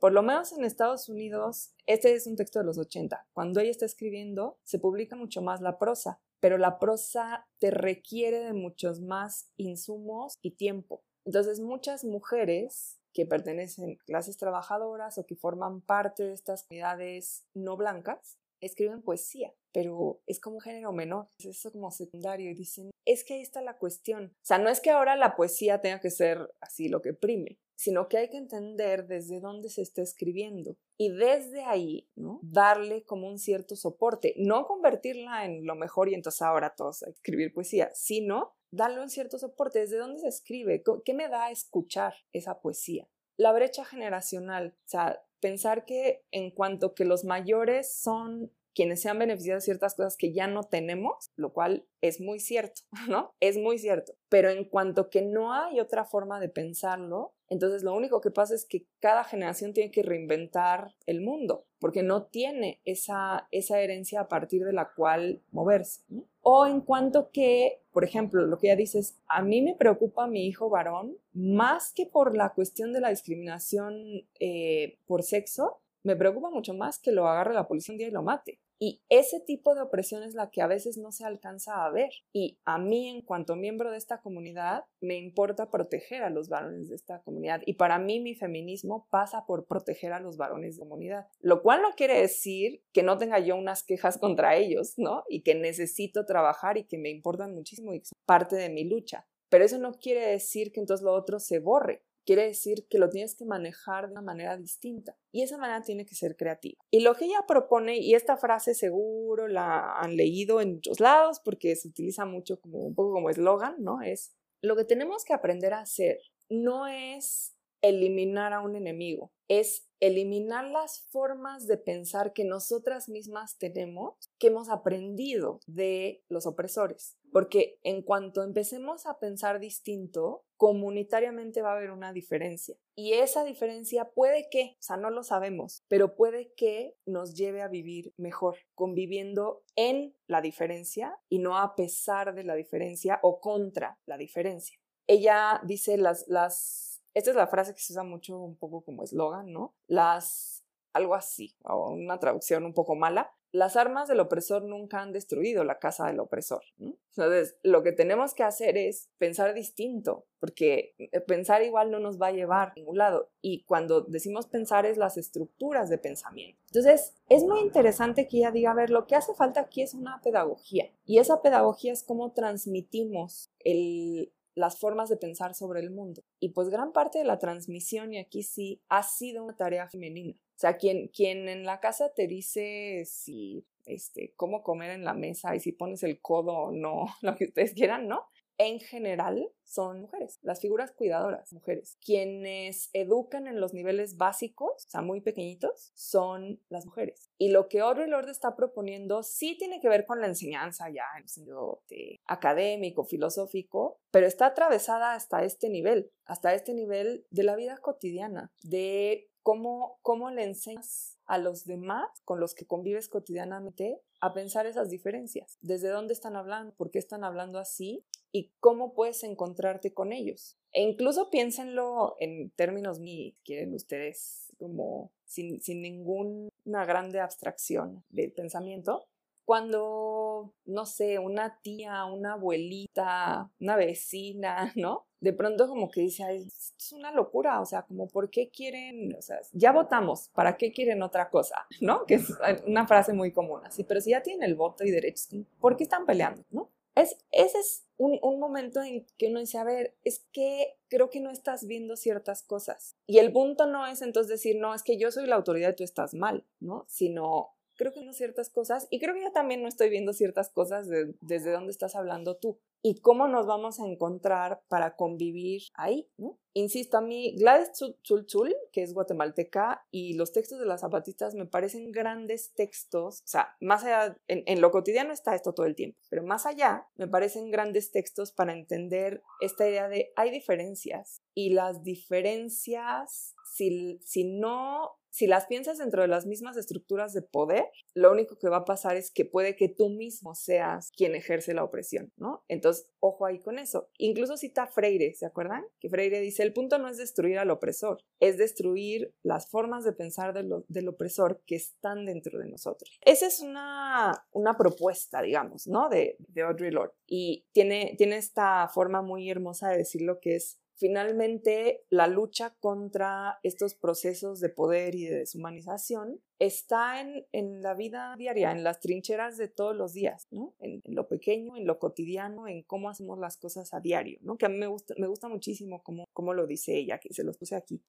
por lo menos en Estados Unidos, este es un texto de los 80. Cuando ella está escribiendo, se publica mucho más la prosa, pero la prosa te requiere de muchos más insumos y tiempo. Entonces, muchas mujeres que pertenecen a clases trabajadoras o que forman parte de estas comunidades no blancas, escriben poesía, pero es como un género menor, es eso como secundario y dicen, es que ahí está la cuestión. O sea, no es que ahora la poesía tenga que ser así lo que prime, sino que hay que entender desde dónde se está escribiendo y desde ahí, ¿no? Darle como un cierto soporte, no convertirla en lo mejor y entonces ahora todos a escribir poesía, sino darle un cierto soporte, desde dónde se escribe, qué me da escuchar esa poesía. La brecha generacional, o sea, pensar que en cuanto que los mayores son quienes se han beneficiado de ciertas cosas que ya no tenemos, lo cual es muy cierto, ¿no? Es muy cierto. Pero en cuanto que no hay otra forma de pensarlo, entonces lo único que pasa es que cada generación tiene que reinventar el mundo, porque no tiene esa, esa herencia a partir de la cual moverse. O en cuanto que, por ejemplo, lo que ella dice es, a mí me preocupa mi hijo varón más que por la cuestión de la discriminación eh, por sexo, me preocupa mucho más que lo agarre la policía un día y lo mate. Y ese tipo de opresión es la que a veces no se alcanza a ver. Y a mí, en cuanto miembro de esta comunidad, me importa proteger a los varones de esta comunidad. Y para mí, mi feminismo pasa por proteger a los varones de comunidad. Lo cual no quiere decir que no tenga yo unas quejas contra ellos, ¿no? Y que necesito trabajar y que me importan muchísimo y son parte de mi lucha. Pero eso no quiere decir que entonces lo otro se borre quiere decir que lo tienes que manejar de una manera distinta y esa manera tiene que ser creativa. Y lo que ella propone, y esta frase seguro la han leído en muchos lados porque se utiliza mucho como un poco como eslogan, ¿no? Es lo que tenemos que aprender a hacer no es eliminar a un enemigo, es eliminar las formas de pensar que nosotras mismas tenemos, que hemos aprendido de los opresores. Porque en cuanto empecemos a pensar distinto, comunitariamente va a haber una diferencia. Y esa diferencia puede que, o sea, no lo sabemos, pero puede que nos lleve a vivir mejor, conviviendo en la diferencia y no a pesar de la diferencia o contra la diferencia. Ella dice las, las esta es la frase que se usa mucho un poco como eslogan, ¿no? Las, algo así, o una traducción un poco mala. Las armas del opresor nunca han destruido la casa del opresor. Entonces, lo que tenemos que hacer es pensar distinto, porque eh, pensar igual no nos va a llevar a ningún lado. Y cuando decimos pensar es las estructuras de pensamiento. Entonces, es muy interesante que ella diga, a ver, lo que hace falta aquí es una pedagogía. Y esa pedagogía es cómo transmitimos el, las formas de pensar sobre el mundo. Y pues gran parte de la transmisión, y aquí sí, ha sido una tarea femenina. O sea, quien, quien en la casa te dice si, este, cómo comer en la mesa y si pones el codo o no, lo que ustedes quieran, ¿no? En general son mujeres, las figuras cuidadoras, mujeres. Quienes educan en los niveles básicos, o sea, muy pequeñitos, son las mujeres. Y lo que Audre Lorde está proponiendo sí tiene que ver con la enseñanza ya en sentido académico, filosófico, pero está atravesada hasta este nivel, hasta este nivel de la vida cotidiana, de cómo, cómo le enseñas a los demás con los que convives cotidianamente a pensar esas diferencias. ¿Desde dónde están hablando? ¿Por qué están hablando así? ¿Y cómo puedes encontrarte con ellos? E incluso piénsenlo en términos mi, quieren ustedes, como sin, sin ninguna grande abstracción del pensamiento. Cuando, no sé, una tía, una abuelita, una vecina, ¿no? de pronto como que dice, es una locura, o sea, como, ¿por qué quieren, o sea, ya votamos, ¿para qué quieren otra cosa? ¿No? Que es una frase muy común, así, pero si ya tienen el voto y derechos, ¿por qué están peleando? ¿No? Es, ese es un, un, momento en que uno dice, a ver, es que creo que no estás viendo ciertas cosas. Y el punto no es entonces decir, no, es que yo soy la autoridad y tú estás mal, ¿no? Sino creo que no ciertas cosas y creo que yo también no estoy viendo ciertas cosas desde donde estás hablando tú y cómo nos vamos a encontrar para convivir ahí, ¿no? Insisto, a mí Gladys Chulchul, que es guatemalteca, y los textos de las zapatistas me parecen grandes textos, o sea, más allá, en, en lo cotidiano está esto todo el tiempo, pero más allá me parecen grandes textos para entender esta idea de hay diferencias y las diferencias, si, si no si las piensas dentro de las mismas estructuras de poder, lo único que va a pasar es que puede que tú mismo seas quien ejerce la opresión, ¿no? Entonces, ojo ahí con eso. Incluso cita Freire, ¿se acuerdan? Que Freire dice, el punto no es destruir al opresor, es destruir las formas de pensar del opresor que están dentro de nosotros. Esa es una, una propuesta, digamos, ¿no? De, de Audre Lorde. Y tiene, tiene esta forma muy hermosa de decir lo que es Finalmente, la lucha contra estos procesos de poder y de deshumanización está en, la vida diaria, en las trincheras de todos los días, ¿no? En, lo pequeño, en lo cotidiano, en cómo hacemos las cosas a diario, ¿no? Que a mí me gusta, me gusta muchísimo cómo, cómo lo dice ella, que se los puse aquí.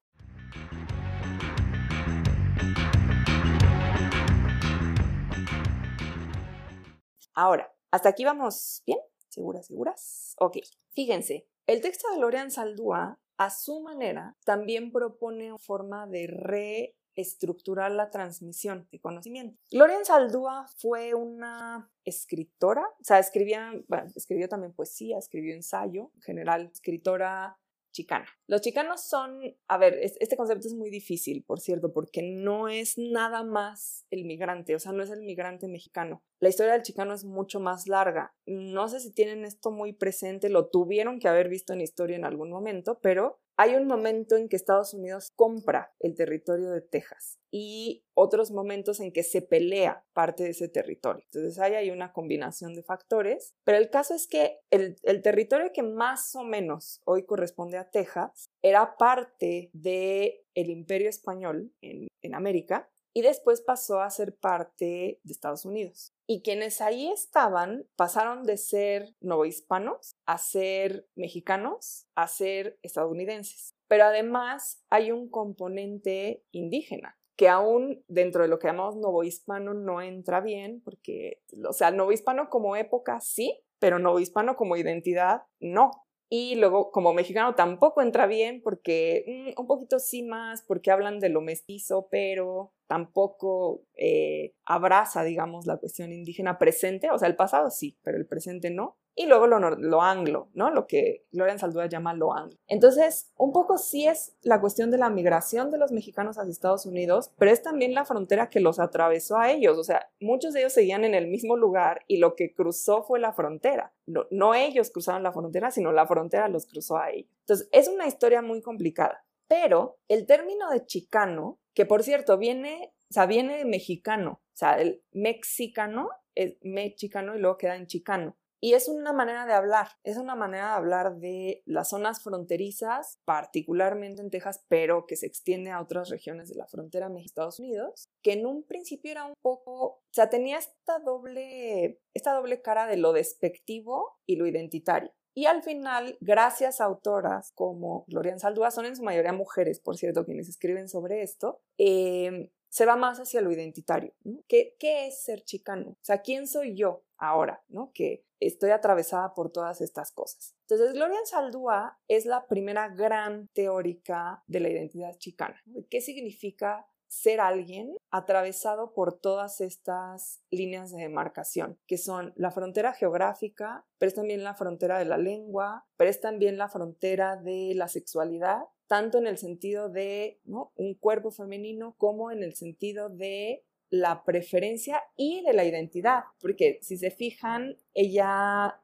Ahora, ¿hasta aquí vamos bien? ¿Seguras, seguras? Ok, fíjense, el texto de Lorean Saldúa, a su manera, también propone una forma de reestructurar la transmisión de conocimiento. Lorean Saldúa fue una escritora, o sea, escribía, escribió también poesía, escribió ensayo, en general, escritora chicana. Los chicanos son, a ver, este concepto es muy difícil, por cierto, porque no es nada más el migrante, o sea, no es el migrante mexicano. La historia del chicano es mucho más larga. No sé si tienen esto muy presente, lo tuvieron que haber visto en historia en algún momento, pero hay un momento en que Estados Unidos compra el territorio de Texas y otros momentos en que se pelea parte de ese territorio. Entonces ahí hay una combinación de factores, pero el caso es que el, territorio que más o menos hoy corresponde a Texas era parte del el imperio español en América y después pasó a ser parte de Estados Unidos. Y quienes ahí estaban pasaron de ser novohispanos a ser mexicanos, a ser estadounidenses. Pero además hay un componente indígena que aún dentro de lo que llamamos novohispano no entra bien, porque, o sea, novohispano como época sí, pero novohispano como identidad no. Y luego, como mexicano, tampoco entra bien porque mm, un poquito sí más, porque hablan de lo mestizo, pero tampoco eh, abraza, digamos, la cuestión indígena presente. O sea, el pasado sí, pero el presente no y luego lo, lo, anglo, ¿no? Lo que Gloria Saldúa llama lo anglo. Entonces, un poco sí es la cuestión de la migración de los mexicanos hacia Estados Unidos, pero es también la frontera que los atravesó a ellos. O sea, muchos de ellos seguían en el mismo lugar y lo que cruzó fue la frontera. No, no ellos cruzaron la frontera, sino la frontera los cruzó a ellos. Entonces, es una historia muy complicada. Pero el término de chicano, que por cierto viene, o sea, viene de mexicano, o sea, el mexicano es mexicano y luego queda en chicano. Y es una manera de hablar, es una manera de hablar de las zonas fronterizas, particularmente en Texas, pero que se extiende a otras regiones de la frontera México-Estados Unidos, que en un principio era un poco, o sea, tenía esta doble, esta doble cara de lo despectivo y lo identitario. Y al final, gracias a autoras como Gloria Saldúa, son en su mayoría mujeres, por cierto, quienes escriben sobre esto, eh, se va más hacia lo identitario. ¿Qué, ¿Qué, es ser chicano? O sea, ¿quién soy yo ahora? ¿no? Que estoy atravesada por todas estas cosas. Entonces, Gloria Saldúa es la primera gran teórica de la identidad chicana. ¿Qué significa ser alguien atravesado por todas estas líneas de demarcación, que son la frontera geográfica, pero es también la frontera de la lengua, pero es también la frontera de la sexualidad tanto en el sentido de un cuerpo femenino como en el sentido de la preferencia y de la identidad, porque si se fijan, ella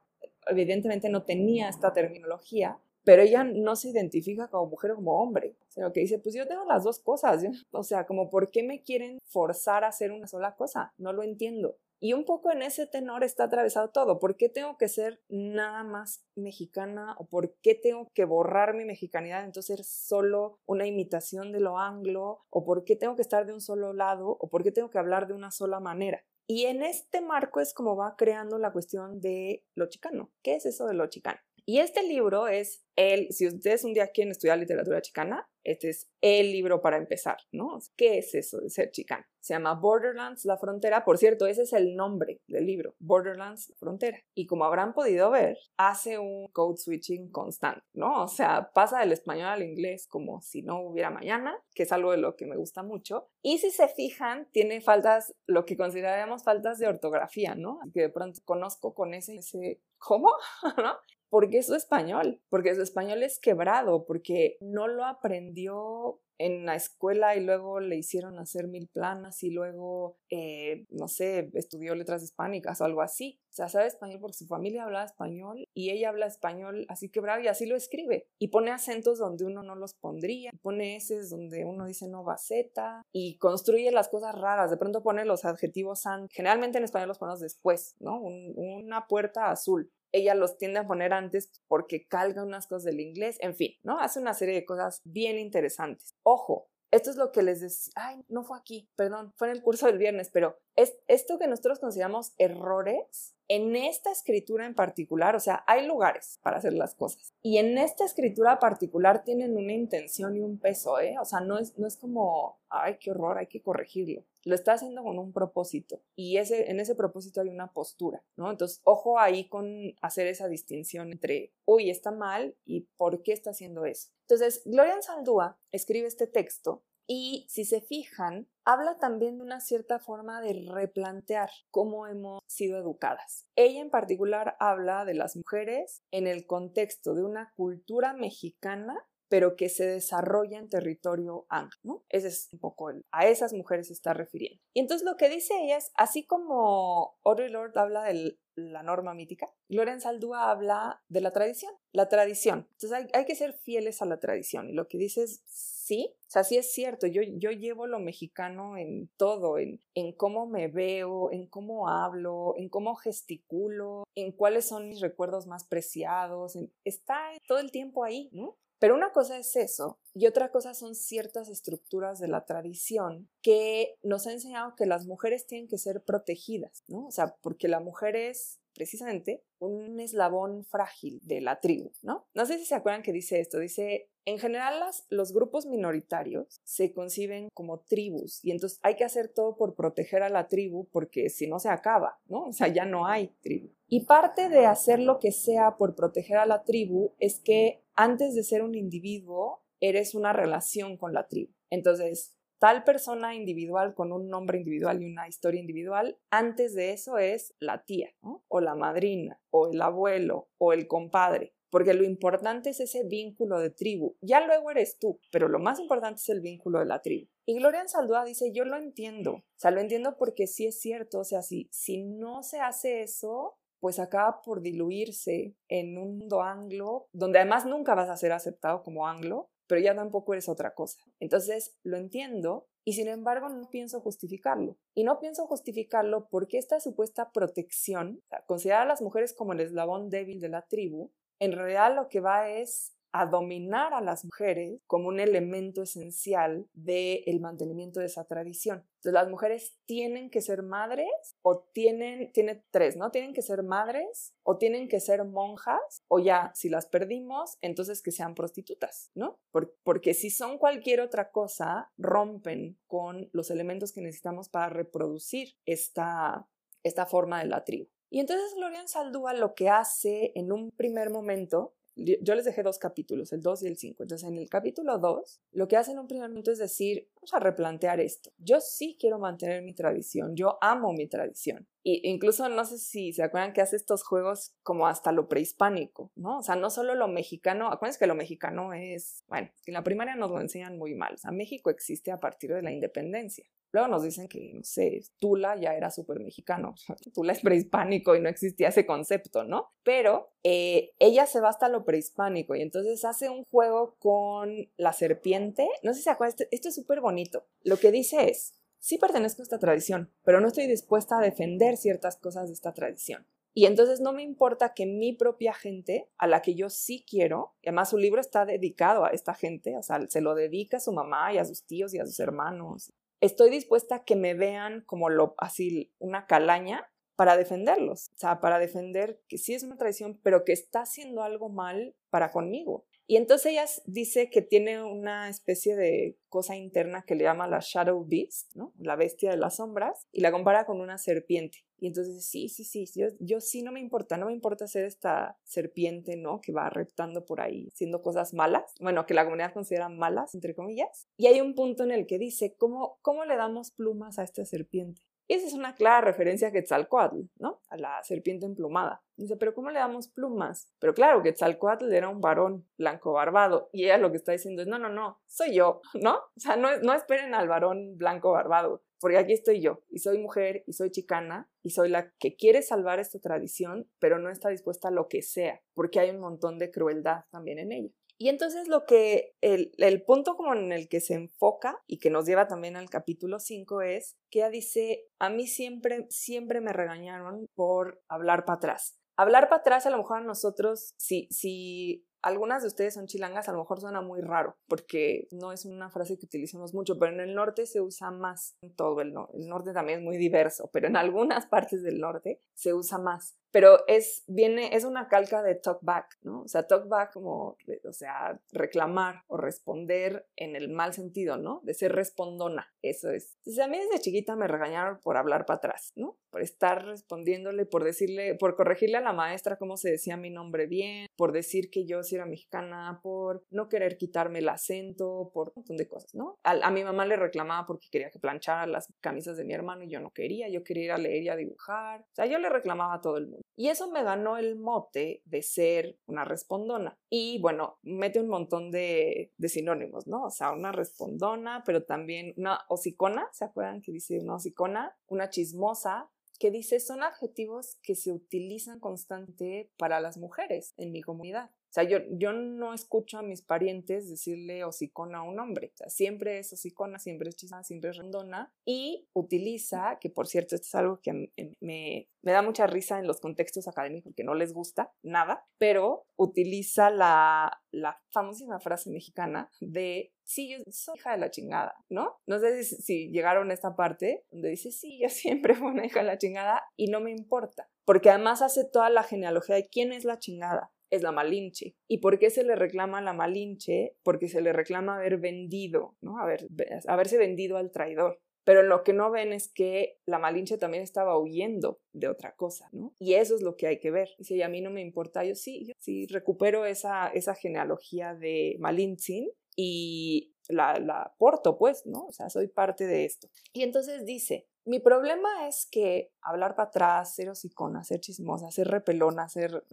evidentemente no tenía esta terminología, pero ella no se identifica como mujer o como hombre, sino que dice, pues yo tengo las dos cosas, o sea, como por qué me quieren forzar a hacer una sola cosa, no lo entiendo. Y un poco en ese tenor está atravesado todo. ¿Por qué tengo que ser nada más mexicana o por qué tengo que borrar mi mexicanidad, entonces ser solo una imitación de lo anglo o por qué tengo que estar de un solo lado o por qué tengo que hablar de una sola manera? Y en este marco es como va creando la cuestión de lo chicano. ¿Qué es eso de lo chicano? Y este libro es el, si ustedes un día quieren estudiar literatura chicana, este es el libro para empezar, ¿no? ¿Qué es eso de ser chicano? Se llama Borderlands, la frontera. Por cierto, ese es el nombre del libro, Borderlands, la frontera. Y como habrán podido ver, hace un code switching constante, ¿no? O sea, pasa del español al inglés como si no hubiera mañana, que es algo de lo que me gusta mucho. Y si se fijan, tiene faltas, lo que consideraríamos faltas de ortografía, ¿no? Que de pronto conozco con ese, ese ¿cómo? ¿no? Porque su español, porque su español es quebrado, porque no lo aprendió en la escuela y luego le hicieron hacer mil planas y luego, eh, no sé, estudió letras hispánicas o algo así. O sea, sabe español porque su familia habla español y ella habla español así quebrado y así lo escribe. Y pone acentos donde uno no los pondría, pone S donde uno dice no Z y construye las cosas raras. De pronto pone los adjetivos san. Generalmente en español los ponemos después, ¿no? una puerta azul ella los tiende a poner antes porque calga unas cosas del inglés, en fin, ¿no? Hace una serie de cosas bien interesantes. Ojo, esto es lo que les decía, ay, no fue aquí, perdón, fue en el curso del viernes, pero es esto que nosotros consideramos errores en esta escritura en particular, o sea, hay lugares para hacer las cosas. Y en esta escritura particular tienen una intención y un peso, ¿eh? O sea, no es, no es como, ay, qué horror, hay que corregirlo. Lo está haciendo con un propósito y ese, en ese propósito hay una postura, ¿no? Entonces, ojo ahí con hacer esa distinción entre, uy, está mal y por qué está haciendo eso. Entonces, Gloria Saldúa escribe este texto y si se fijan, habla también de una cierta forma de replantear cómo hemos sido educadas. Ella en particular habla de las mujeres en el contexto de una cultura mexicana pero que se desarrolla en territorio anglo. Ese es un poco a esas mujeres se está refiriendo. Y entonces lo que dice ella es, así como Audre Lorde habla de la norma mítica, Lorenz Saldúa habla de la tradición, la tradición. Entonces hay, hay que ser fieles a la tradición y lo que dice es sí, o sea, sí es cierto, yo, yo llevo lo mexicano en todo, en, en cómo me veo, en cómo hablo, en cómo gesticulo, en cuáles son mis recuerdos más preciados, está todo el tiempo ahí, ¿no? Pero una cosa es eso y otra cosa son ciertas estructuras de la tradición que nos ha enseñado que las mujeres tienen que ser protegidas, ¿no? O sea, porque la mujer es precisamente un eslabón frágil de la tribu, ¿no? No sé si se acuerdan que dice esto, dice, en general los grupos minoritarios se conciben como tribus y entonces hay que hacer todo por proteger a la tribu porque si no se acaba, ¿no? O sea, ya no hay tribu. Y parte de hacer lo que sea por proteger a la tribu es que antes de ser un individuo, eres una relación con la tribu. Entonces, tal persona individual con un nombre individual y una historia individual, antes de eso es la tía, o la madrina, o el abuelo, o el compadre. Porque lo importante es ese vínculo de tribu. Ya luego eres tú, pero lo más importante es el vínculo de la tribu. Y Gloria Saldúa dice, yo lo entiendo. O sea, lo entiendo porque sí es cierto. O sea, si, si no se hace eso, pues acaba por diluirse en un mundo anglo, donde además nunca vas a ser aceptado como anglo, pero ya tampoco eres otra cosa. Entonces, lo entiendo y sin embargo no pienso justificarlo. Y no pienso justificarlo porque esta supuesta protección, o considerar a las mujeres como el eslabón débil de la tribu, en realidad lo que va es a dominar a las mujeres como un elemento esencial del mantenimiento de esa tradición. Entonces las mujeres tienen que ser madres o tienen, tiene tres, ¿no? Tienen que ser madres o tienen que ser monjas o ya, si las perdimos, entonces que sean prostitutas, ¿no? porque si son cualquier otra cosa, rompen con los elementos que necesitamos para reproducir esta, esta forma de la tribu. Y entonces Gloria Saldúa lo que hace en un primer momento yo les dejé dos capítulos, el 2 y el 5. Entonces, en el capítulo 2, lo que hacen en un primer momento es decir, vamos a replantear esto. Yo sí quiero mantener mi tradición, yo amo mi tradición. Y incluso no sé si se acuerdan que hace estos juegos como hasta lo prehispánico, ¿no? O sea, no solo lo mexicano, acuérdense que lo mexicano es, bueno, en la primaria nos lo enseñan muy mal. O sea, México existe a partir de la independencia. Luego nos dicen que, no sé, Tula ya era súper mexicano. Tula es prehispánico y no existía ese concepto, ¿no? Pero eh, ella se va hasta lo prehispánico y entonces hace un juego con la serpiente. No sé si se acuerdan, esto, es súper bonito. Lo que dice es, sí pertenezco a esta tradición, pero no estoy dispuesta a defender ciertas cosas de esta tradición. Y entonces no me importa que mi propia gente, a la que yo sí quiero, y además su libro está dedicado a esta gente, o sea, se lo dedica a su mamá y a sus tíos y a sus hermanos, estoy dispuesta a que me vean como lo, así una calaña para defenderlos, o sea, para defender que sí es una tradición, pero que está haciendo algo mal para conmigo. Y entonces ella dice que tiene una especie de cosa interna que le llama la Shadow Beast, ¿no? La bestia de las sombras, y la compara con una serpiente. Y entonces, sí, sí, sí, yo, yo sí no me importa, no me importa ser esta serpiente, ¿no? Que va reptando por ahí, haciendo cosas malas, bueno, que la comunidad considera malas, entre comillas. Y hay un punto en el que dice, ¿cómo, cómo le damos plumas a esta serpiente? Y esa es una clara referencia a Quetzalcoatl, ¿no? A la serpiente emplumada. Dice, pero ¿cómo le damos plumas? Pero claro, Quetzalcoatl era un varón blanco barbado y ella lo que está diciendo es, no, no, no, soy yo, ¿no? O sea, no, no esperen al varón blanco barbado, porque aquí estoy yo y soy mujer y soy chicana y soy la que quiere salvar esta tradición, pero no está dispuesta a lo que sea, porque hay un montón de crueldad también en ella. Y entonces lo que, el, el, punto como en el que se enfoca y que nos lleva también al capítulo 5 es que ella dice, a mí siempre, siempre me regañaron por hablar para atrás. Hablar para atrás a lo mejor a nosotros, si, si algunas de ustedes son chilangas, a lo mejor suena muy raro, porque no es una frase que utilicemos mucho, pero en el norte se usa más en todo el norte. El norte también es muy diverso, pero en algunas partes del norte se usa más pero es, viene, es una calca de talk back, ¿no? O sea, talk back como, o sea, reclamar o responder en el mal sentido, ¿no? De ser respondona, eso es. Entonces a mí desde chiquita me regañaron por hablar para atrás, ¿no? Por estar respondiéndole, por decirle, por corregirle a la maestra cómo se decía mi nombre bien, por decir que yo sí era mexicana, por no querer quitarme el acento, por un montón de cosas, ¿no? A, a mi mamá le reclamaba porque quería que planchara las camisas de mi hermano y yo no quería, yo quería ir a leer y a dibujar, o sea, yo le reclamaba a todo el mundo. Y eso me ganó el mote de ser una respondona. Y bueno, mete un montón de, sinónimos, ¿no? O sea, una respondona, pero también una hocicona, ¿se acuerdan que dice una hocicona? Una chismosa, que dice son adjetivos que se utilizan constante para las mujeres en mi comunidad. O sea, yo, yo no escucho a mis parientes decirle hocicona a un hombre. O sea, siempre es hocicona, siempre es chisada, siempre es rondona. Y utiliza, que por cierto, esto es algo que me, me da mucha risa en los contextos académicos que no les gusta nada, pero utiliza la, la famosísima frase mexicana de sí, yo soy hija de la chingada, ¿no? No sé si, llegaron a esta parte donde dice, sí, yo siempre fui una hija de la chingada y no me importa, porque además hace toda la genealogía de quién es la chingada. Es la Malinche. ¿Y por qué se le reclama a la Malinche? Porque se le reclama haber vendido, ¿no? Haber, haberse vendido al traidor. Pero lo que no ven es que la Malinche también estaba huyendo de otra cosa, ¿no? Y eso es lo que hay que ver. Dice, y a mí no me importa, yo sí, yo sí recupero esa, esa genealogía de Malintzin y la, la aporto, pues, ¿no? O sea, soy parte de esto. Y entonces dice, mi problema es que hablar para atrás, ser hocicona, ser chismosa, ser repelona, ser,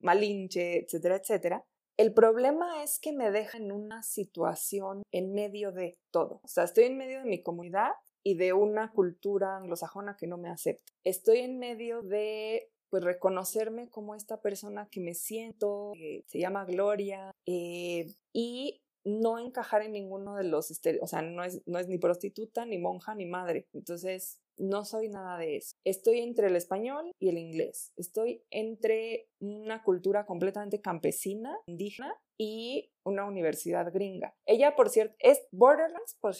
malinche, etcétera, etcétera. El problema es que me deja en una situación en medio de todo. O sea, estoy en medio de mi comunidad y de una cultura anglosajona que no me acepta. Estoy en medio de pues reconocerme como esta persona que me siento, que se llama Gloria, eh, y no encajar en ninguno de los, o sea, no es, no es ni prostituta, ni monja, ni madre. Entonces, no soy nada de eso. Estoy entre el español y el inglés. Estoy entre una cultura completamente campesina, indígena, y una universidad gringa. Ella, por cierto, es Borderlands, por,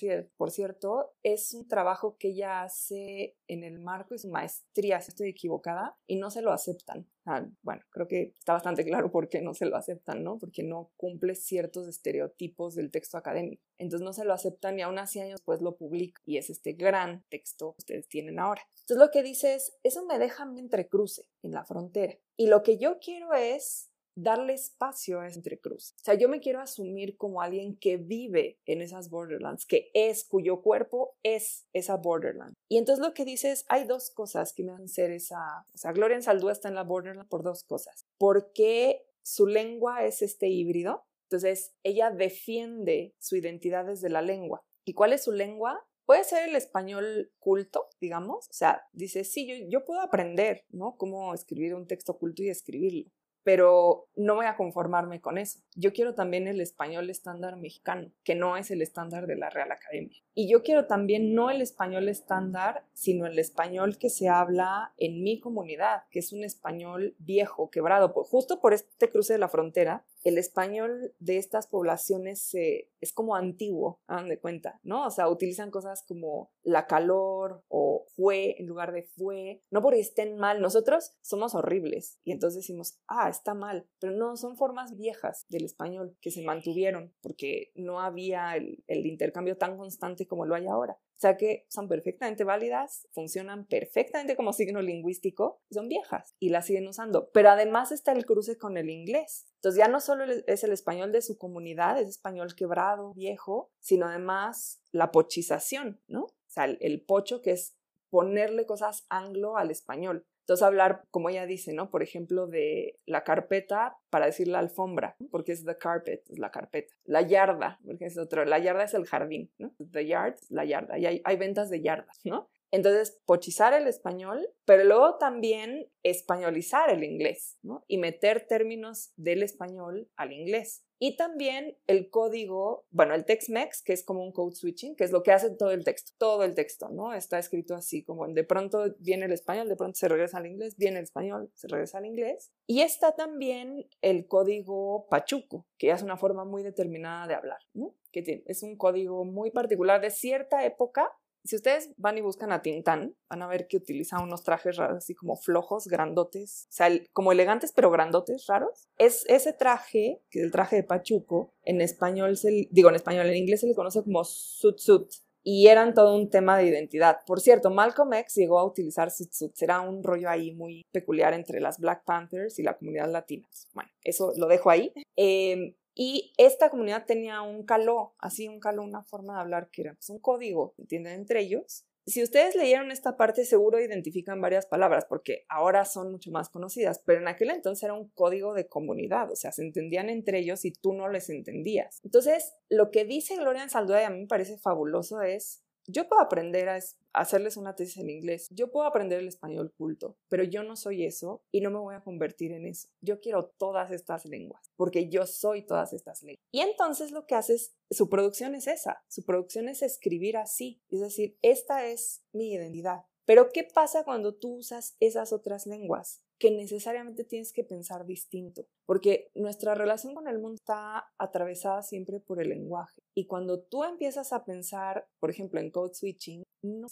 cierto, es un trabajo que ella hace en el marco de su maestría, si estoy equivocada, y no se lo aceptan. Ah, bueno, creo que está bastante claro por qué no se lo aceptan, ¿no? Porque no cumple ciertos estereotipos del texto académico. Entonces no se lo aceptan y aún así años después lo publica y es este gran texto que ustedes tienen ahora. Entonces lo que dice es, eso me deja entre cruce en la frontera. Y lo que yo quiero es darle espacio a ese entrecruz. O sea, yo me quiero asumir como alguien que vive en esas borderlands, que es, cuyo cuerpo es esa borderland. Y entonces lo que dice es, hay dos cosas que me hacen ser esa, o sea, Gloria en Saldúa está en la borderland por dos cosas. Porque su lengua es este híbrido, entonces ella defiende su identidad desde la lengua. ¿Y cuál es su lengua? Puede ser el español culto, digamos, o sea, dice, sí, yo, yo puedo aprender, ¿no? Cómo escribir un texto culto y escribirlo pero no voy a conformarme con eso. Yo quiero también el español estándar mexicano, que no es el estándar de la Real Academia. Y yo quiero también no el español estándar, sino el español que se habla en mi comunidad, que es un español viejo, quebrado. Justo por este cruce de la frontera, el español de estas poblaciones es como antiguo, hagan de cuenta, ¿no? O sea, utilizan cosas como la calor o fue en lugar de fue, no porque estén mal, nosotros somos horribles y entonces decimos, ah, está mal, pero no, son formas viejas del español que se mantuvieron porque no había el, el intercambio tan constante como lo hay ahora. O sea que son perfectamente válidas, funcionan perfectamente como signo lingüístico, son viejas y las siguen usando. Pero además está el cruce con el inglés. Entonces ya no solo es el español de su comunidad, es español quebrado, viejo, sino además la pochización, ¿no? O sea, el pocho que es ponerle cosas anglo al español. Entonces hablar, como ella dice, ¿no? Por ejemplo, de la carpeta para decir la alfombra, porque es the carpet, es la carpeta. La yarda, porque es otro, la yarda es el jardín, ¿no? The yard, la yarda, y hay, hay ventas de yardas, ¿no? Entonces, pochizar el español, pero luego también españolizar el inglés, ¿no? Y meter términos del español al inglés. Y también el código, bueno, el text-mex, que es como un code switching, que es lo que hace todo el texto, todo el texto, ¿no? Está escrito así, como de pronto viene el español, de pronto se regresa al inglés, viene el español, se regresa al inglés. Y está también el código pachuco, que es una forma muy determinada de hablar, ¿no? Que es un código muy particular de cierta época si ustedes van y buscan a Tintán, van a ver que utiliza unos trajes raros, así como flojos, grandotes, o sea, como elegantes pero grandotes, raros. Es ese traje, que es el traje de Pachuco, en español, se, digo en español, en inglés se le conoce como suit suit, y eran todo un tema de identidad. Por cierto, Malcolm X llegó a utilizar suit suit, era un rollo ahí muy peculiar entre las Black Panthers y la comunidad latina. Bueno, eso lo dejo ahí. Eh, y esta comunidad tenía un caló, así un caló, una forma de hablar que era pues, un código, ¿entienden? Entre ellos. Si ustedes leyeron esta parte, seguro identifican varias palabras, porque ahora son mucho más conocidas, pero en aquel entonces era un código de comunidad, o sea, se entendían entre ellos y tú no les entendías. Entonces, lo que dice Gloria en y a mí me parece fabuloso es, yo puedo aprender a hacerles una tesis en inglés, yo puedo aprender el español culto, pero yo no soy eso y no me voy a convertir en eso. Yo quiero todas estas lenguas, porque yo soy todas estas lenguas. Y entonces lo que hace es, su producción es esa, su producción es escribir así, es decir, esta es mi identidad. Pero ¿qué pasa cuando tú usas esas otras lenguas? Que necesariamente tienes que pensar distinto, porque nuestra relación con el mundo está atravesada siempre por el lenguaje. Y cuando tú empiezas a pensar, por ejemplo, en code switching, no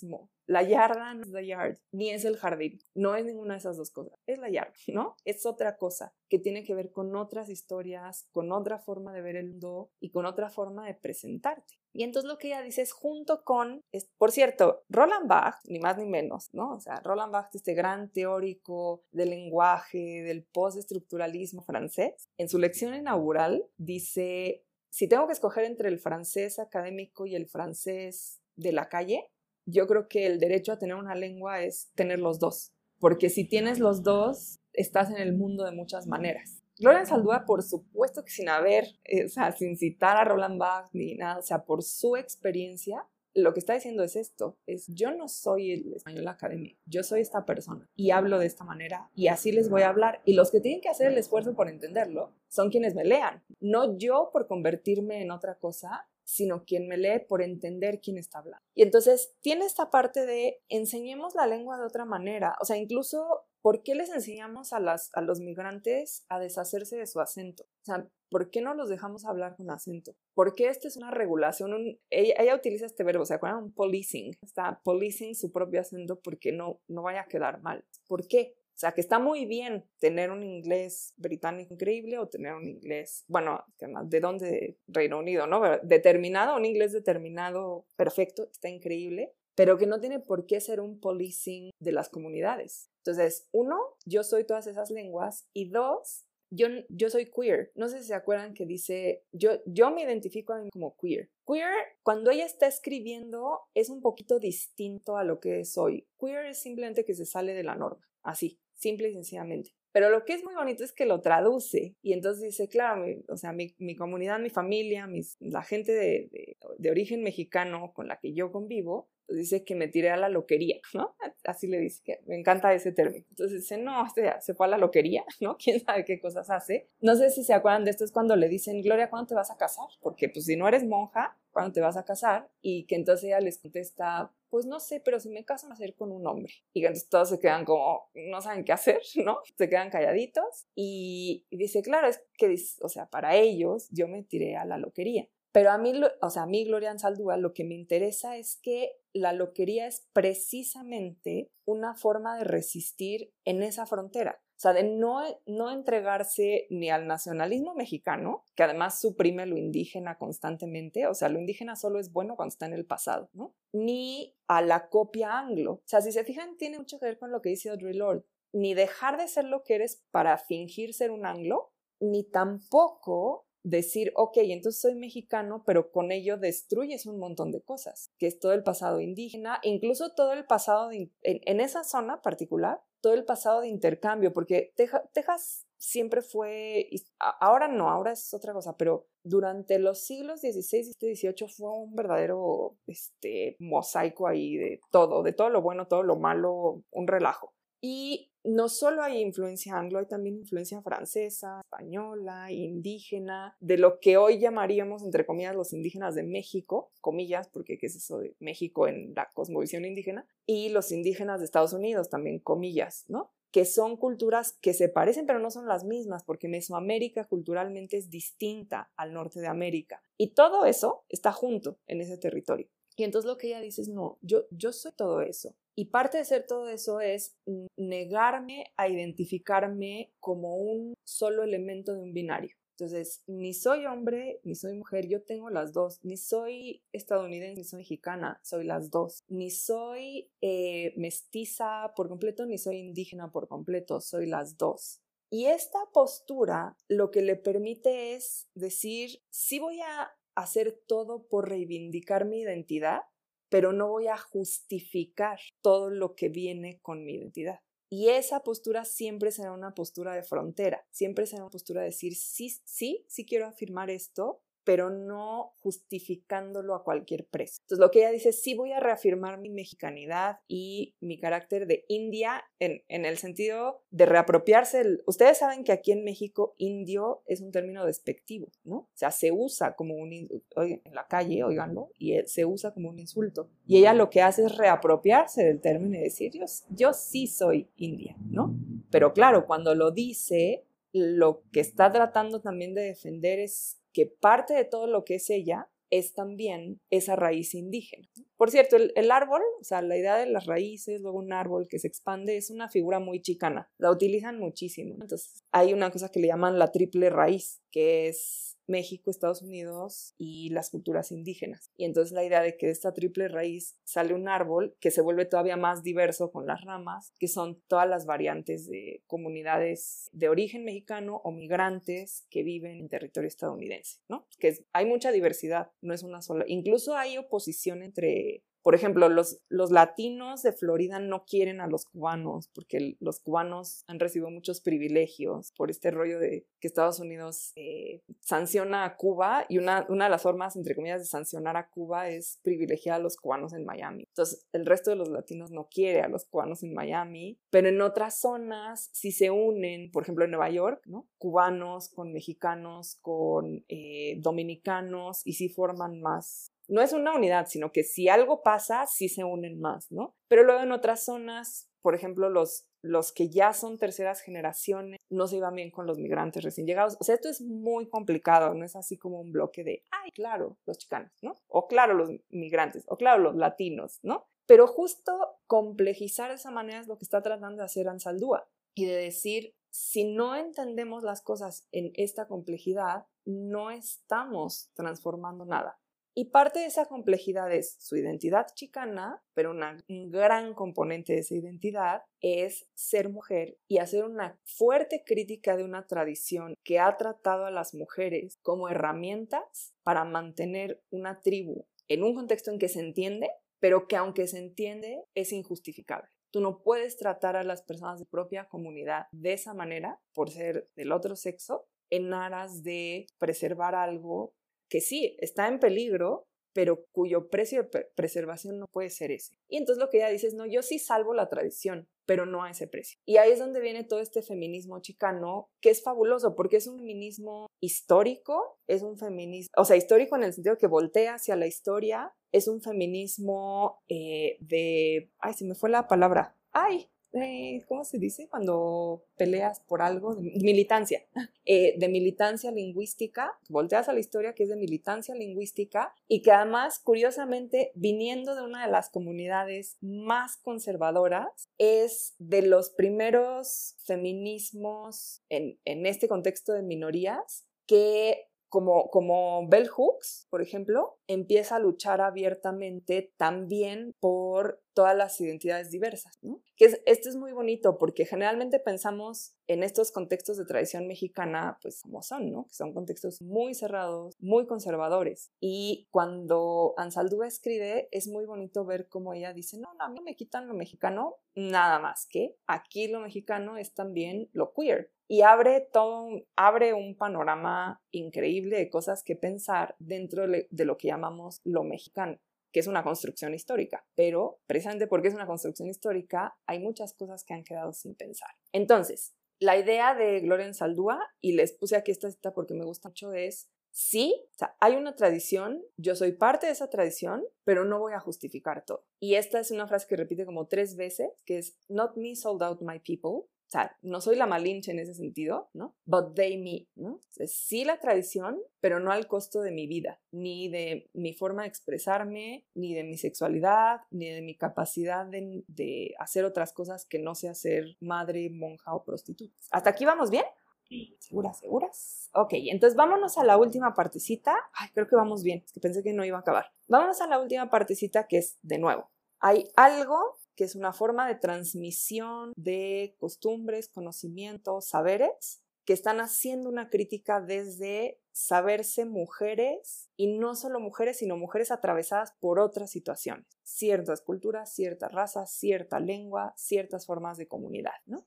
la yarda no es la yard, ni es el jardín, no es ninguna de esas dos cosas, es la yarda, ¿no? Es otra cosa que tiene que ver con otras historias, con otra forma de ver el mundo y con otra forma de presentarte. Y entonces lo que ella dice es junto con, por cierto, Roland Bach, ni más ni menos, ¿no? O sea, Roland Bach, este gran teórico del lenguaje, del postestructuralismo francés, en su lección inaugural dice, si tengo que escoger entre el francés académico y el francés de la calle, yo creo que el derecho a tener una lengua es tener los dos, porque si tienes los dos, estás en el mundo de muchas maneras. Gloria Saldúa, por supuesto que sin haber, eh, o sea, sin citar a Roland Bach ni nada, o sea, por su experiencia, lo que está diciendo es esto, es yo no soy el español académico, yo soy esta persona y hablo de esta manera y así les voy a hablar y los que tienen que hacer el esfuerzo por entenderlo son quienes me lean, no yo por convertirme en otra cosa, sino quien me lee por entender quién está hablando. Y entonces tiene esta parte de enseñemos la lengua de otra manera, o sea, incluso ¿por qué les enseñamos a, las, a los migrantes a deshacerse de su acento? O sea, ¿por qué no los dejamos hablar con acento? ¿Por qué esta es una regulación? ella, utiliza este verbo, ¿se acuerdan? Un policing. Está policing su propio acento porque no, no vaya a quedar mal. ¿Por qué? O sea, que está muy bien tener un inglés británico increíble o tener un inglés, bueno, ¿de dónde? Reino Unido, ¿no? Determinado, un inglés determinado perfecto, está increíble, pero que no tiene por qué ser un policing de las comunidades. Entonces, uno, yo soy todas esas lenguas y dos, yo, yo soy queer. No sé si se acuerdan que dice, yo, yo me identifico a mí como queer. Queer, cuando ella está escribiendo, es un poquito distinto a lo que soy. Queer es simplemente que se sale de la norma, así, simple y sencillamente. Pero lo que es muy bonito es que lo traduce y entonces dice, claro, o sea, mi, mi, comunidad, mi familia, mis, la gente de, de, de, origen mexicano con la que yo convivo, pues dice que me tiré a la loquería, ¿no? Así le dice, que me encanta ese término. Entonces dice, no, este se fue a la loquería, ¿no? ¿Quién sabe qué cosas hace? No sé si se acuerdan de esto, es cuando le dicen, Gloria, ¿cuándo te vas a casar? Porque pues si no eres monja, ¿cuándo te vas a casar? Y que entonces ella les contesta, pues no sé, pero si me caso a ser con un hombre. Y entonces todos se quedan como, no saben qué hacer, ¿no? Se quedan calladitos y, dice, claro, es que, o sea, para ellos yo me tiré a la loquería. Pero a mí, o sea, a mí, Gloria Ansaldúa, lo que me interesa es que la loquería es precisamente una forma de resistir en esa frontera. O sea, de no, no entregarse ni al nacionalismo mexicano, que además suprime lo indígena constantemente, o sea, lo indígena solo es bueno cuando está en el pasado, ¿no? Ni a la copia anglo. O sea, si se fijan, tiene mucho que ver con lo que dice Audre Lorde. Ni dejar de ser lo que eres para fingir ser un anglo, ni tampoco decir, ok, entonces soy mexicano, pero con ello destruyes un montón de cosas, que es todo el pasado indígena, incluso todo el pasado, en, esa zona particular, todo el pasado de intercambio, porque Texas, siempre fue, ahora no, ahora es otra cosa, pero durante los siglos XVI y XVIII fue un verdadero este, mosaico ahí de todo, de todo lo bueno, todo lo malo, un relajo. Y no solo hay influencia anglo, hay también influencia francesa, española, indígena, de lo que hoy llamaríamos, entre comillas, los indígenas de México, comillas, porque qué es eso de México en la cosmovisión indígena, y los indígenas de Estados Unidos, también comillas, ¿no? que son culturas que se parecen pero no son las mismas, porque Mesoamérica culturalmente es distinta al norte de América. Y todo eso está junto en ese territorio. Y entonces lo que ella dice es, no, yo, yo soy todo eso. Y parte de ser todo eso es negarme a identificarme como un solo elemento de un binario. Entonces, ni soy hombre, ni soy mujer, yo tengo las dos. Ni soy estadounidense, ni soy mexicana, soy las dos. Ni soy eh, mestiza por completo, ni soy indígena por completo, soy las dos. Y esta postura lo que le permite es decir, sí voy a hacer todo por reivindicar mi identidad, pero no voy a justificar todo lo que viene con mi identidad. Y esa postura siempre será una postura de frontera, siempre será una postura de decir, sí, sí, sí quiero afirmar esto, pero no justificándolo a cualquier precio. Entonces, lo que ella dice, sí voy a reafirmar mi mexicanidad y mi carácter de india en, en el sentido de reapropiarse. ustedes saben que aquí en México indio es un término despectivo, ¿no? O sea, se usa como un, en la calle, oiganlo, y se usa como un insulto. Y ella lo que hace es reapropiarse del término y decir, yo, yo sí soy india, ¿no? Pero claro, cuando lo dice, lo que está tratando también de defender es que parte de todo lo que es ella es también esa raíz indígena. Por cierto, el, árbol, o sea, la idea de las raíces, luego un árbol que se expande, es una figura muy chicana. La utilizan muchísimo. Entonces, hay una cosa que le llaman la triple raíz, que es México, Estados Unidos y las culturas indígenas. Y entonces la idea de que de esta triple raíz sale un árbol que se vuelve todavía más diverso con las ramas, que son todas las variantes de comunidades de origen mexicano o migrantes que viven en territorio estadounidense, ¿no? Que hay mucha diversidad, no es una sola. Incluso hay oposición entre por ejemplo, los, los latinos de Florida no quieren a los cubanos porque los cubanos han recibido muchos privilegios por este rollo de que Estados Unidos eh, sanciona a Cuba y una, una de las formas, entre comillas, de sancionar a Cuba es privilegiar a los cubanos en Miami. Entonces, el resto de los latinos no quiere a los cubanos en Miami, pero en otras zonas sí se unen, por ejemplo, en Nueva York, ¿no? Cubanos con mexicanos, con eh, dominicanos y sí forman más no es una unidad, sino que si algo pasa, sí se unen más, ¿no? Pero luego en otras zonas, por ejemplo, los, los que ya son terceras generaciones no se iban bien con los migrantes recién llegados. O sea, esto es muy complicado, no es así como un bloque de, ay, claro, los chicanos, ¿no? O claro, los migrantes, o claro, los latinos, ¿no? Pero justo complejizar esa manera es lo que está tratando de hacer Ansaldúa y de decir, si no entendemos las cosas en esta complejidad, no estamos transformando nada. Y parte de esa complejidad es su identidad chicana, pero una, un gran componente de esa identidad es ser mujer y hacer una fuerte crítica de una tradición que ha tratado a las mujeres como herramientas para mantener una tribu en un contexto en que se entiende, pero que aunque se entiende es injustificable. Tú no puedes tratar a las personas de propia comunidad de esa manera por ser del otro sexo en aras de preservar algo que sí, está en peligro, pero cuyo precio de preservación no puede ser ese. Y entonces lo que ella dice es, no, yo sí salvo la tradición, pero no a ese precio. Y ahí es donde viene todo este feminismo chicano, que es fabuloso, porque es un feminismo histórico, es un feminismo, o sea, histórico en el sentido que voltea hacia la historia, es un feminismo eh, de, ay, se me fue la palabra, ay, eh, ¿cómo se dice? Cuando peleas por algo, militancia, eh, de militancia lingüística, volteas a la historia que es de militancia lingüística y que además, curiosamente, viniendo de una de las comunidades más conservadoras, es de los primeros feminismos en, en este contexto de minorías que como, como Bell Hooks, por ejemplo, empieza a luchar abiertamente también por todas las identidades diversas, ¿no? Que es, esto es muy bonito porque generalmente pensamos en estos contextos de tradición mexicana, pues como son, ¿no? Que son contextos muy cerrados, muy conservadores. Y cuando Ansaldúa escribe, es muy bonito ver cómo ella dice, no, no, a mí me quitan lo mexicano, nada más que aquí lo mexicano es también lo queer y abre todo, abre un panorama increíble de cosas que pensar dentro de lo que llamamos lo mexicano que es una construcción histórica, pero precisamente porque es una construcción histórica, hay muchas cosas que han quedado sin pensar. Entonces, la idea de Gloria Saldúa, y les puse aquí esta cita porque me gusta mucho, es sí, hay una tradición, yo soy parte de esa tradición, pero no voy a justificar todo. Y esta es una frase que repite como tres veces, que es, not me sold out my people, o sea, no soy la malinche en ese sentido, ¿no? But they me, ¿no? sí la tradición, pero no al costo de mi vida, ni de mi forma de expresarme, ni de mi sexualidad, ni de mi capacidad de, de hacer otras cosas que no sea ser madre, monja o prostituta. ¿Hasta aquí vamos bien?
Sí.
¿Seguras, seguras? Ok, entonces vámonos a la última partecita. Ay, creo que vamos bien, es que pensé que no iba a acabar. Vámonos a la última partecita que es, de nuevo, hay algo que es una forma de transmisión de costumbres, conocimientos, saberes, que están haciendo una crítica desde saberse mujeres y no solo mujeres, sino mujeres atravesadas por otras situaciones, ciertas culturas, ciertas razas, cierta lengua, ciertas formas de comunidad, ¿no?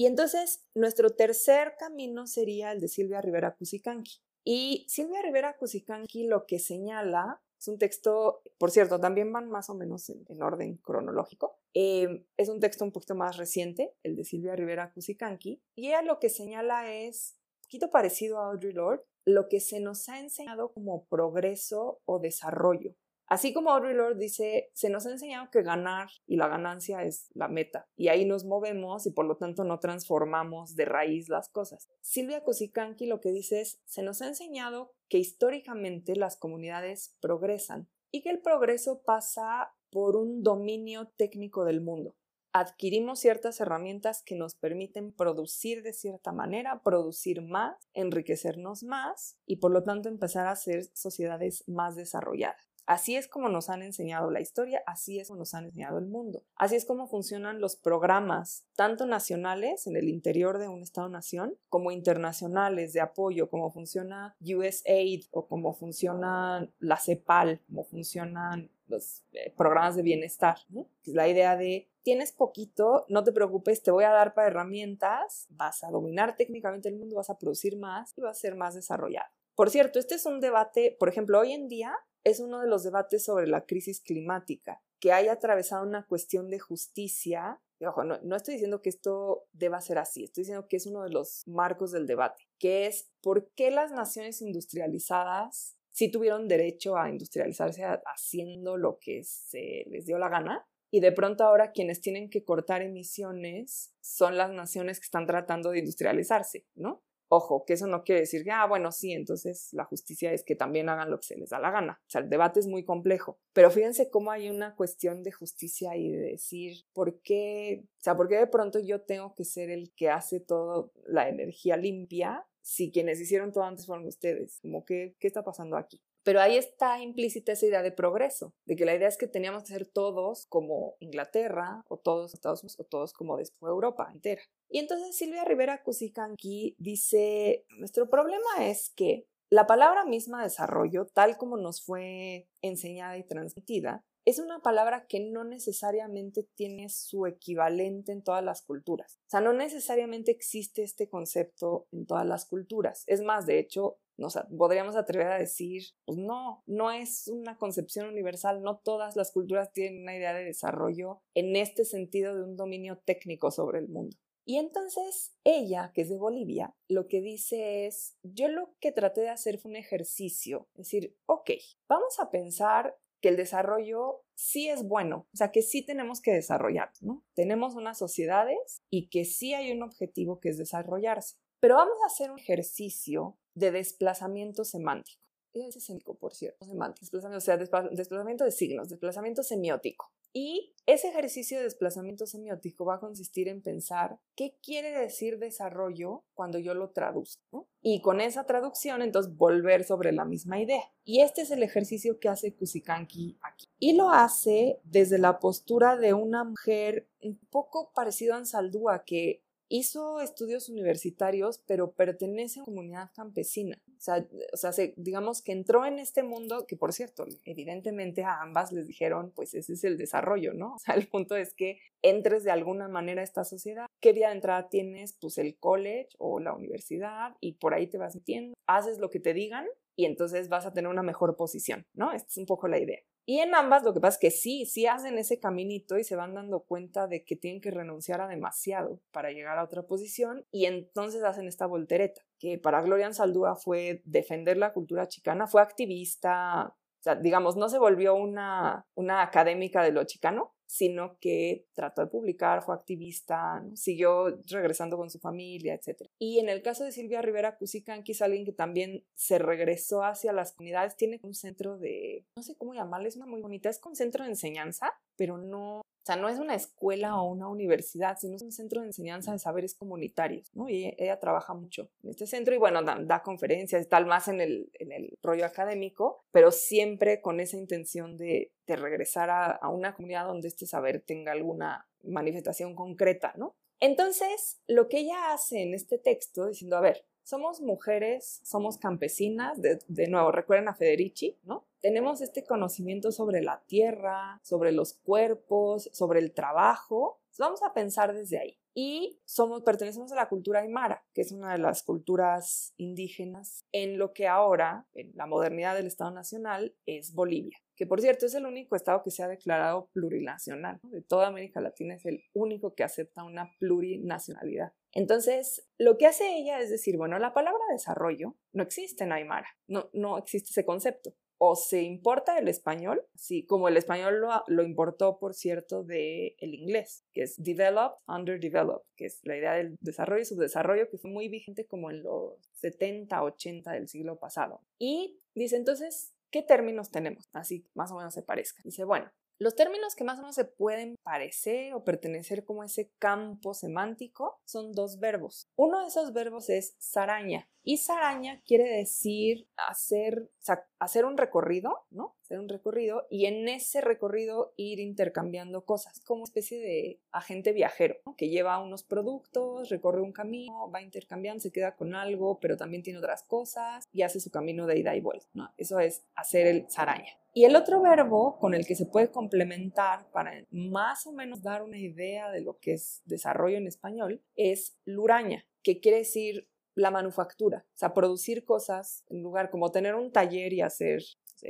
Y entonces nuestro tercer camino sería el de Silvia Rivera Cusicanqui. Y Silvia Rivera Cusicanqui lo que señala es un texto, por cierto, también van más o menos en, orden cronológico. Eh, es un texto un poquito más reciente, el de Silvia Rivera Cusicanqui, y ella lo que señala es un poquito parecido a Audre Lorde, lo que se nos ha enseñado como progreso o desarrollo. Así como Audre Lorde dice, se nos ha enseñado que ganar y la ganancia es la meta, y ahí nos movemos y por lo tanto no transformamos de raíz las cosas. Silvia Kosikanki lo que dice es, se nos ha enseñado que históricamente las comunidades progresan y que el progreso pasa por un dominio técnico del mundo. Adquirimos ciertas herramientas que nos permiten producir de cierta manera, producir más, enriquecernos más y por lo tanto empezar a ser sociedades más desarrolladas. Así es como nos han enseñado la historia, así es como nos han enseñado el mundo. Así es como funcionan los programas, tanto nacionales en el interior de un Estado-nación, como internacionales de apoyo, como funciona USAID o como funciona la CEPAL, como funcionan los eh, programas de bienestar. la idea de tienes poquito, no te preocupes, te voy a dar para herramientas, vas a dominar técnicamente el mundo, vas a producir más y vas a ser más desarrollado. Por cierto, este es un debate, por ejemplo, hoy en día es uno de los debates sobre la crisis climática, que haya atravesado una cuestión de justicia. ojo, no, estoy diciendo que esto deba ser así, estoy diciendo que es uno de los marcos del debate, que es por qué las naciones industrializadas sí tuvieron derecho a industrializarse haciendo lo que se les dio la gana, y de pronto ahora quienes tienen que cortar emisiones son las naciones que están tratando de industrializarse, ¿no? Ojo, que eso no quiere decir que, ah, bueno, sí, entonces la justicia es que también hagan lo que se les da la gana. O sea, el debate es muy complejo. Pero fíjense cómo hay una cuestión de justicia y de decir, ¿por qué? O sea, ¿por qué de pronto yo tengo que ser el que hace toda la energía limpia si quienes hicieron todo antes fueron ustedes? Como que, ¿qué está pasando aquí? Pero ahí está implícita esa idea de progreso, de que la idea es que teníamos que ser todos como Inglaterra, o todos Estados Unidos, o todos como después Europa entera. Y entonces Silvia Rivera Cusicanqui dice, nuestro problema es que la palabra misma desarrollo, tal como nos fue enseñada y transmitida, es una palabra que no necesariamente tiene su equivalente en todas las culturas. O sea, no necesariamente existe este concepto en todas las culturas. Es más, de hecho, nos podríamos atrever a decir, pues no, no es una concepción universal, no todas las culturas tienen una idea de desarrollo en este sentido de un dominio técnico sobre el mundo. Y entonces ella, que es de Bolivia, lo que dice es, yo lo que traté de hacer fue un ejercicio, es decir, ok, vamos a pensar que el desarrollo sí es bueno, o sea, que sí tenemos que desarrollar, ¿no? Tenemos unas sociedades y que sí hay un objetivo que es desarrollarse. Pero vamos a hacer un ejercicio de desplazamiento semántico. Ese semántico, por cierto, semántico, o sea, desplazamiento de signos, desplazamiento semiótico. Y ese ejercicio de desplazamiento semiótico va a consistir en pensar qué quiere decir desarrollo cuando yo lo traduzco. Y con esa traducción, entonces, volver sobre la misma idea. Y este es el ejercicio que hace Kusikanki aquí. Y lo hace desde la postura de una mujer un poco parecida a Ansaldúa, que hizo estudios universitarios, pero pertenece a una comunidad campesina. O sea, o sea digamos que entró en este mundo, que por cierto, evidentemente a ambas les dijeron, pues ese es el desarrollo, ¿no? O sea, el punto es que entres de alguna manera a esta sociedad. ¿Qué vía de entrada tienes? Pues el college o la universidad y por ahí te vas metiendo, haces lo que te digan y entonces vas a tener una mejor posición, ¿no? Esta es un poco la idea. Y en ambas lo que pasa es que sí, sí hacen ese caminito y se van dando cuenta de que tienen que renunciar a demasiado para llegar a otra posición y entonces hacen esta voltereta, que para Gloria Saldúa fue defender la cultura chicana, fue activista, o sea, digamos, no se volvió una, una académica de lo chicano, sino que trató de publicar, fue activista, siguió regresando con su familia, etc. Y en el caso de Silvia Rivera Cusicanqui es alguien que también se regresó hacia las comunidades, tiene un centro de, no sé cómo llamarle, es una muy bonita, es un centro de enseñanza, pero no sea, no es una escuela o una universidad, sino es un centro de enseñanza de saberes comunitarios, ¿no? Y ella, trabaja mucho en este centro y bueno, da, conferencias, tal más en el, en rollo académico, pero siempre con esa intención de, regresar a, a una comunidad donde este saber tenga alguna manifestación concreta, ¿no? Entonces, lo que ella hace en este texto, diciendo, a ver, somos mujeres, somos campesinas, de, de nuevo, recuerden a Federici, ¿no? Tenemos este conocimiento sobre la tierra, sobre los cuerpos, sobre el trabajo. Vamos a pensar desde ahí. Y somos, pertenecemos a la cultura aymara, que es una de las culturas indígenas en lo que ahora, en la modernidad del Estado Nacional, es Bolivia que por cierto es el único estado que se ha declarado plurinacional. De toda América Latina es el único que acepta una plurinacionalidad. Entonces, lo que hace ella es decir, bueno, la palabra desarrollo no existe en Aymara, no, no existe ese concepto. O se importa el español, sí, como el español lo, importó, por cierto, del el inglés, que es develop, underdeveloped, que es la idea del desarrollo y subdesarrollo, que fue muy vigente como en los 70, 80 del siglo pasado. Y dice entonces, ¿qué términos tenemos? Así más o menos se parezca. Dice, bueno, los términos que más o menos se pueden parecer o pertenecer como ese campo semántico son dos verbos. Uno de esos verbos es saraña y saraña quiere decir hacer, hacer un recorrido, ¿no? Hacer un recorrido y en ese recorrido ir intercambiando cosas, como una especie de agente viajero, que lleva unos productos, recorre un camino, va intercambiando, se queda con algo, pero también tiene otras cosas y hace su camino de ida y vuelta. Eso es hacer el saraña. Y el otro verbo con el que se puede complementar para más o menos dar una idea de lo que es desarrollo en español es luraña, que quiere decir la manufactura, o sea, producir cosas en lugar como tener un taller y hacer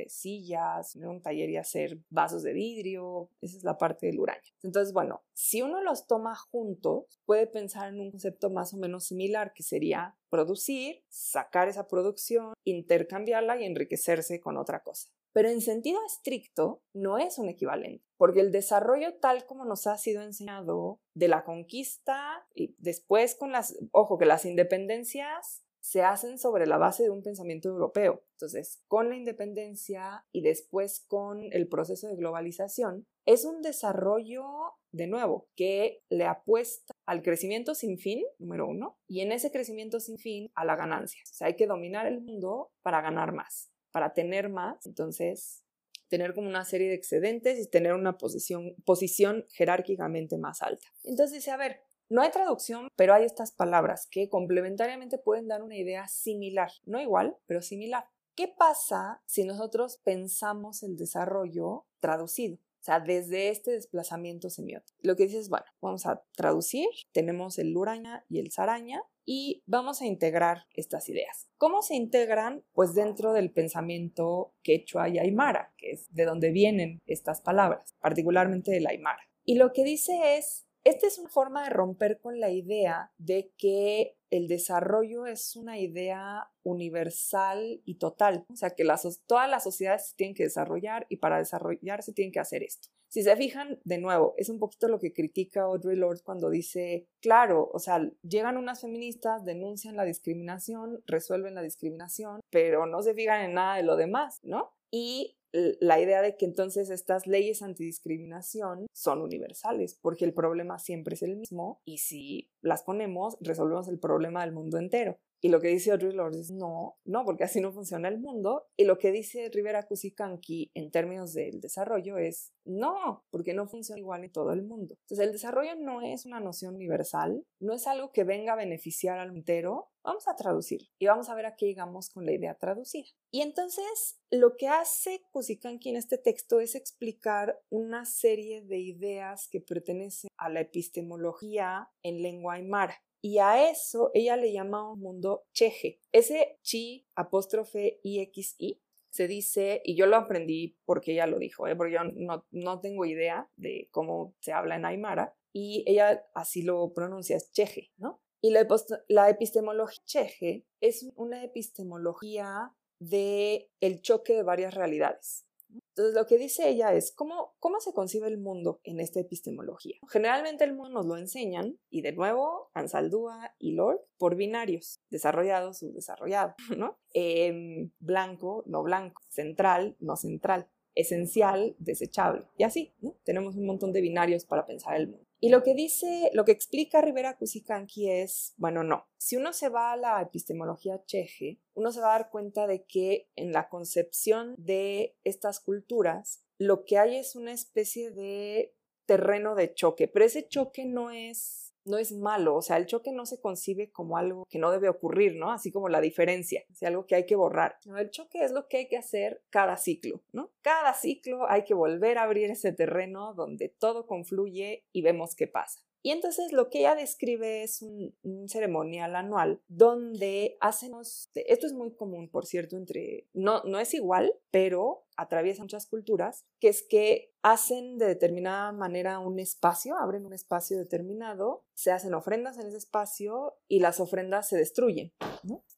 sillas, tener un taller y hacer vasos de vidrio, esa es la parte del uraña. Entonces, bueno, si uno los toma juntos, puede pensar en un concepto más o menos similar, que sería producir, sacar esa producción, intercambiarla y enriquecerse con otra cosa. Pero en sentido estricto no es un equivalente, porque el desarrollo tal como nos ha sido enseñado de la conquista y después con las, ojo, que las independencias se hacen sobre la base de un pensamiento europeo. Entonces, con la independencia y después con el proceso de globalización, es un desarrollo, de nuevo, que le apuesta al crecimiento sin fin, número uno, y en ese crecimiento sin fin a la ganancia. O sea, hay que dominar el mundo para ganar más para tener más, entonces tener como una serie de excedentes y tener una posición, posición jerárquicamente más alta. Entonces dice, a ver, no hay traducción, pero hay estas palabras que complementariamente pueden dar una idea similar, no igual, pero similar. ¿Qué pasa si nosotros pensamos el desarrollo traducido? O sea, desde este desplazamiento semiótico. Lo que dices, bueno, vamos a traducir, tenemos el luraña y el saraña, y vamos a integrar estas ideas. ¿Cómo se integran? Pues dentro del pensamiento quechua y aymara, que es de donde vienen estas palabras, particularmente del aymara. Y lo que dice es, esta es una forma de romper con la idea de que el desarrollo es una idea universal y total, o sea que todas las sociedades tienen que desarrollar y para desarrollarse tienen que hacer esto. Si se fijan, de nuevo, es un poquito lo que critica Audre Lorde cuando dice, claro, o sea, llegan unas feministas, denuncian la discriminación, resuelven la discriminación, pero no se fijan en nada de lo demás, ¿no? Y la idea de que entonces estas leyes antidiscriminación son universales, porque el problema siempre es el mismo y si las ponemos, resolvemos el problema del mundo entero. Y lo que dice Audre Lorde es no, no, porque así no funciona el mundo. Y lo que dice Rivera Kusikanki en términos del desarrollo es no, porque no funciona igual en todo el mundo. Entonces, el desarrollo no es una noción universal, no es algo que venga a beneficiar al entero. Vamos a traducir y vamos a ver a qué llegamos con la idea traducida. Y entonces, lo que hace Kusikanki en este texto es explicar una serie de ideas que pertenecen a la epistemología en lengua aymara. Y a eso ella le llama un mundo cheje. Ese chi apóstrofe IXI se dice, y yo lo aprendí porque ella lo dijo, ¿eh? porque yo no, no tengo idea de cómo se habla en Aymara, y ella así lo pronuncia, es cheje, ¿no? Y la, la epistemología cheje es una epistemología de el choque de varias realidades. Entonces, lo que dice ella es, ¿cómo, ¿cómo se concibe el mundo en esta epistemología? Generalmente el mundo nos lo enseñan, y de nuevo, Ansaldúa y Lord, por binarios, desarrollado, subdesarrollado, ¿no? Em, blanco, no blanco, central, no central, esencial, desechable, y así, ¿no? Tenemos un montón de binarios para pensar el mundo. Y lo que dice, lo que explica Rivera Kusikanki es, bueno, no, si uno se va a la epistemología cheje, uno se va a dar cuenta de que en la concepción de estas culturas, lo que hay es una especie de terreno de choque, pero ese choque no es no es malo, o sea, el choque no se concibe como algo que no debe ocurrir, ¿no? Así como la diferencia, es algo que hay que borrar. el choque es lo que hay que hacer cada ciclo, ¿no? Cada ciclo hay que volver a abrir ese terreno donde todo confluye y vemos qué pasa. Y entonces lo que ella describe es un, ceremonial anual donde hacemos, esto es muy común, por cierto, entre, no, no es igual, pero atraviesa muchas culturas, que es que hacen de determinada manera un espacio, abren un espacio determinado, se hacen ofrendas en ese espacio y las ofrendas se destruyen.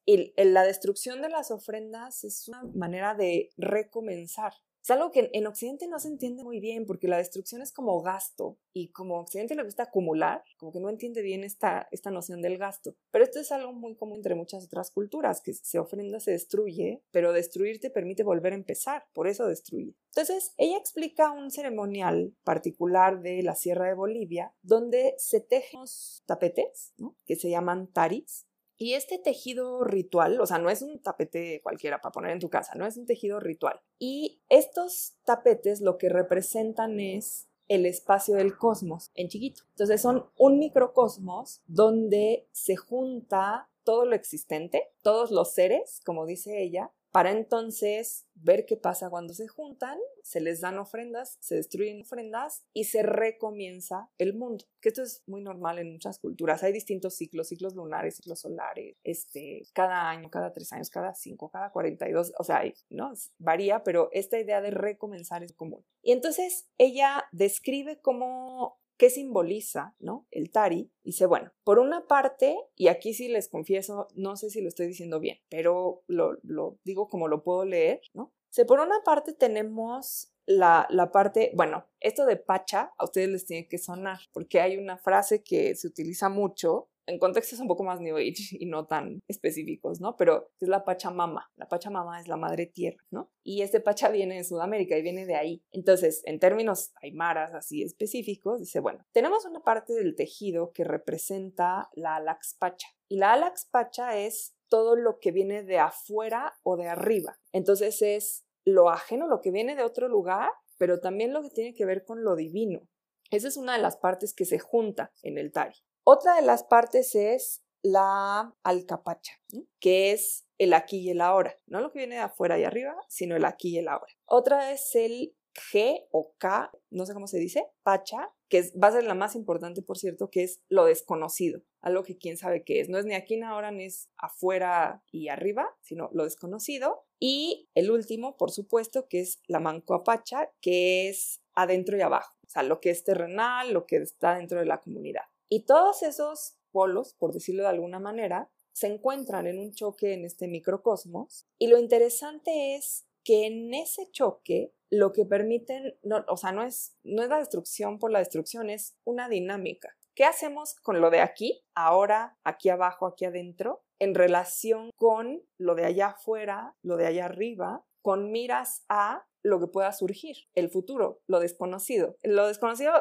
Y la destrucción de las ofrendas es una manera de recomenzar. Es algo que en Occidente no se entiende muy bien porque la destrucción es como gasto y como Occidente le gusta acumular, como que no entiende bien esta, esta noción del gasto. Pero esto es algo muy común entre muchas otras culturas, que se ofrenda, se destruye, pero destruir te permite volver a empezar, por eso destruye. Entonces, ella explica un ceremonial particular de la Sierra de Bolivia donde se tejen tapetes, que se llaman taris, y este tejido ritual, o sea, no es un tapete cualquiera para poner en tu casa, no es un tejido ritual. Y estos tapetes lo que representan es el espacio del cosmos en chiquito. Entonces son un microcosmos donde se junta todo lo existente, todos los seres, como dice ella, para entonces ver qué pasa cuando se juntan, se les dan ofrendas, se destruyen ofrendas y se recomienza el mundo. Que esto es muy normal en muchas culturas. Hay distintos ciclos, ciclos lunares, ciclos solares, este, cada año, cada tres años, cada cinco, cada cuarenta y dos, o sea, ¿no? Varía, pero esta idea de recomenzar es común. Y entonces ella describe cómo ¿Qué simboliza, no? El tari. Dice, bueno, por una parte, y aquí sí les confieso, no sé si lo estoy diciendo bien, pero lo, digo como lo puedo leer, ¿no? Se por una parte tenemos la, la, parte, bueno, esto de Pacha a ustedes les tiene que sonar, porque hay una frase que se utiliza mucho en contextos un poco más New Age y no tan específicos, ¿no? Pero es la Pachamama. La Pachamama es la madre tierra, ¿no? Y este Pacha viene de Sudamérica y viene de ahí. Entonces, en términos aymaras así específicos, dice, bueno, tenemos una parte del tejido que representa la Alax Pacha. Y la Alax Pacha es todo lo que viene de afuera o de arriba. Entonces es lo ajeno, lo que viene de otro lugar, pero también lo que tiene que ver con lo divino. Esa es una de las partes que se junta en el Tari. Otra de las partes es la alcapacha, que es el aquí y el ahora, no lo que viene de afuera y arriba, sino el aquí y el ahora. Otra es el G o K, no sé cómo se dice, pacha, que va a ser la más importante, por cierto, que es lo desconocido, algo que quién sabe qué es. No es ni aquí ni ahora, ni es afuera y arriba, sino lo desconocido. Y el último, por supuesto, que es la mancoapacha, que es adentro y abajo, o sea, lo que es terrenal, lo que está dentro de la comunidad. Y todos esos polos, por decirlo de alguna manera, se encuentran en un choque en este microcosmos. Y lo interesante es que en ese choque lo que permiten, o sea, no es, no es la destrucción por la destrucción, es una dinámica. ¿Qué hacemos con lo de aquí, ahora, aquí abajo, aquí adentro, en relación con lo de allá afuera, lo de allá arriba, con miras a lo que pueda surgir, el futuro, lo desconocido. Lo desconocido,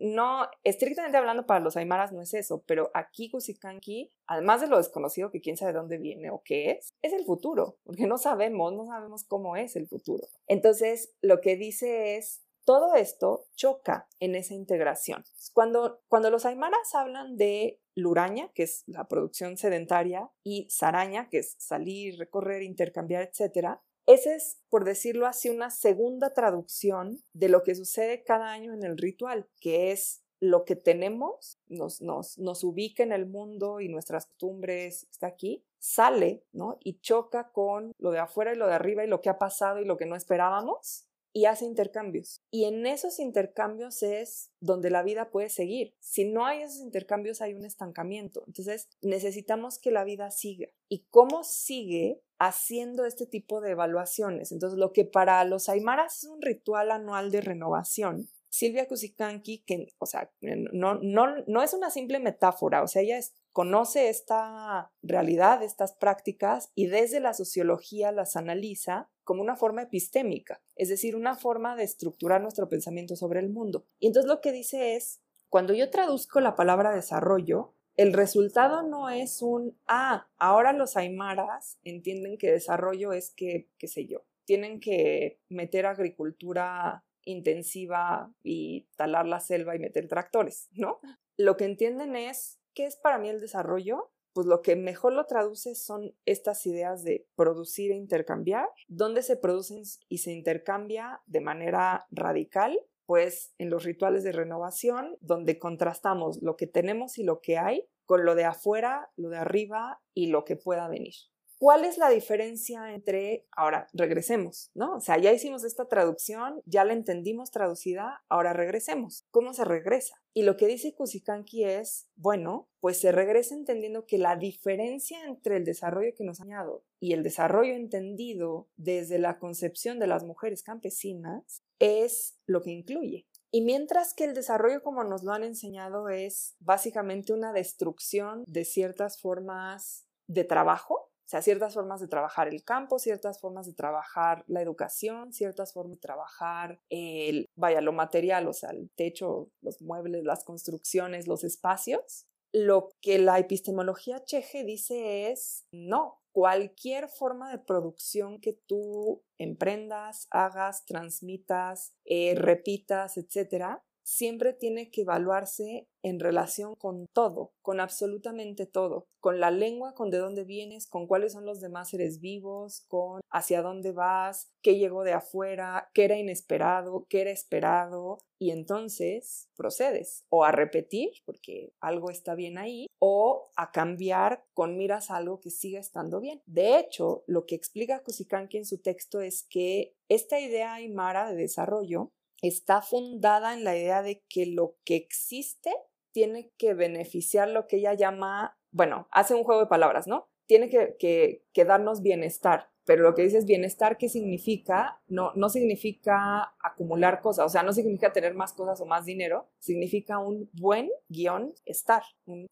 no, estrictamente hablando para los aymaras no es eso, pero aquí Kusikanki, además de lo desconocido, que quién sabe dónde viene o qué es, es el futuro, porque no sabemos, no sabemos cómo es el futuro. Entonces, lo que dice es, todo esto choca en esa integración. Cuando, cuando los aymaras hablan de luraña, que es la producción sedentaria, y saraña, que es salir, recorrer, intercambiar, etcétera, esa es, por decirlo así, una segunda traducción de lo que sucede cada año en el ritual, que es lo que tenemos, nos, nos, nos ubica en el mundo y nuestras costumbres está aquí, sale, ¿no? Y choca con lo de afuera y lo de arriba y lo que ha pasado y lo que no esperábamos y hace intercambios. Y en esos intercambios es donde la vida puede seguir. Si no hay esos intercambios hay un estancamiento. Entonces necesitamos que la vida siga. ¿Y cómo sigue? Haciendo este tipo de evaluaciones. Entonces, lo que para los aymaras es un ritual anual de renovación, Silvia Kusikanki, que, o sea, no, no, no es una simple metáfora, o sea, ella conoce esta realidad, estas prácticas, y desde la sociología las analiza como una forma epistémica, es decir, una forma de estructurar nuestro pensamiento sobre el mundo. Y entonces lo que dice es, cuando yo traduzco la palabra desarrollo, el resultado no es un, ah, ahora los aymaras entienden que desarrollo es que, qué sé yo, tienen que meter agricultura intensiva y talar la selva y meter tractores, ¿no? lo que entienden es, ¿qué es para mí el desarrollo? Pues lo que mejor lo traduce son estas ideas de producir e intercambiar, donde se producen y se intercambia de manera radical pues en los rituales de renovación, donde contrastamos lo que tenemos y lo que hay con lo de afuera, lo de arriba y lo que pueda venir. ¿Cuál es la diferencia entre, ahora regresemos, ¿no? O sea, ya hicimos esta traducción, ya la entendimos traducida, ahora regresemos. ¿Cómo se regresa? Y lo que dice Kusikanki es, bueno, pues se regresa entendiendo que la diferencia entre el desarrollo que nos ha añado y el desarrollo entendido desde la concepción de las mujeres campesinas es lo que incluye. Y mientras que el desarrollo, como nos lo han enseñado, es básicamente una destrucción de ciertas formas de trabajo, o sea, ciertas formas de trabajar el campo, ciertas formas de trabajar la educación, ciertas formas de trabajar el, vaya, lo material, o sea, el techo, los muebles, las construcciones, los espacios. Lo que la epistemología cheje dice es, no, cualquier forma de producción que tú emprendas, hagas, transmitas, eh, repitas, etcétera, siempre tiene que evaluarse en relación con todo, con absolutamente todo, con la lengua, con de dónde vienes, con cuáles son los demás seres vivos, con hacia dónde vas, qué llegó de afuera, qué era inesperado, qué era esperado, y entonces procedes o a repetir, porque algo está bien ahí, o a cambiar con miras a algo que siga estando bien. De hecho, lo que explica Kusikanki en su texto es que esta idea aymara de desarrollo está fundada en la idea de que lo que existe tiene que beneficiar lo que ella llama, bueno, hace un juego de palabras, ¿no? Tiene que, darnos bienestar, pero lo que dice es bienestar, ¿qué significa? No, no significa acumular cosas, o sea, no significa tener más cosas o más dinero, significa un buen guion estar,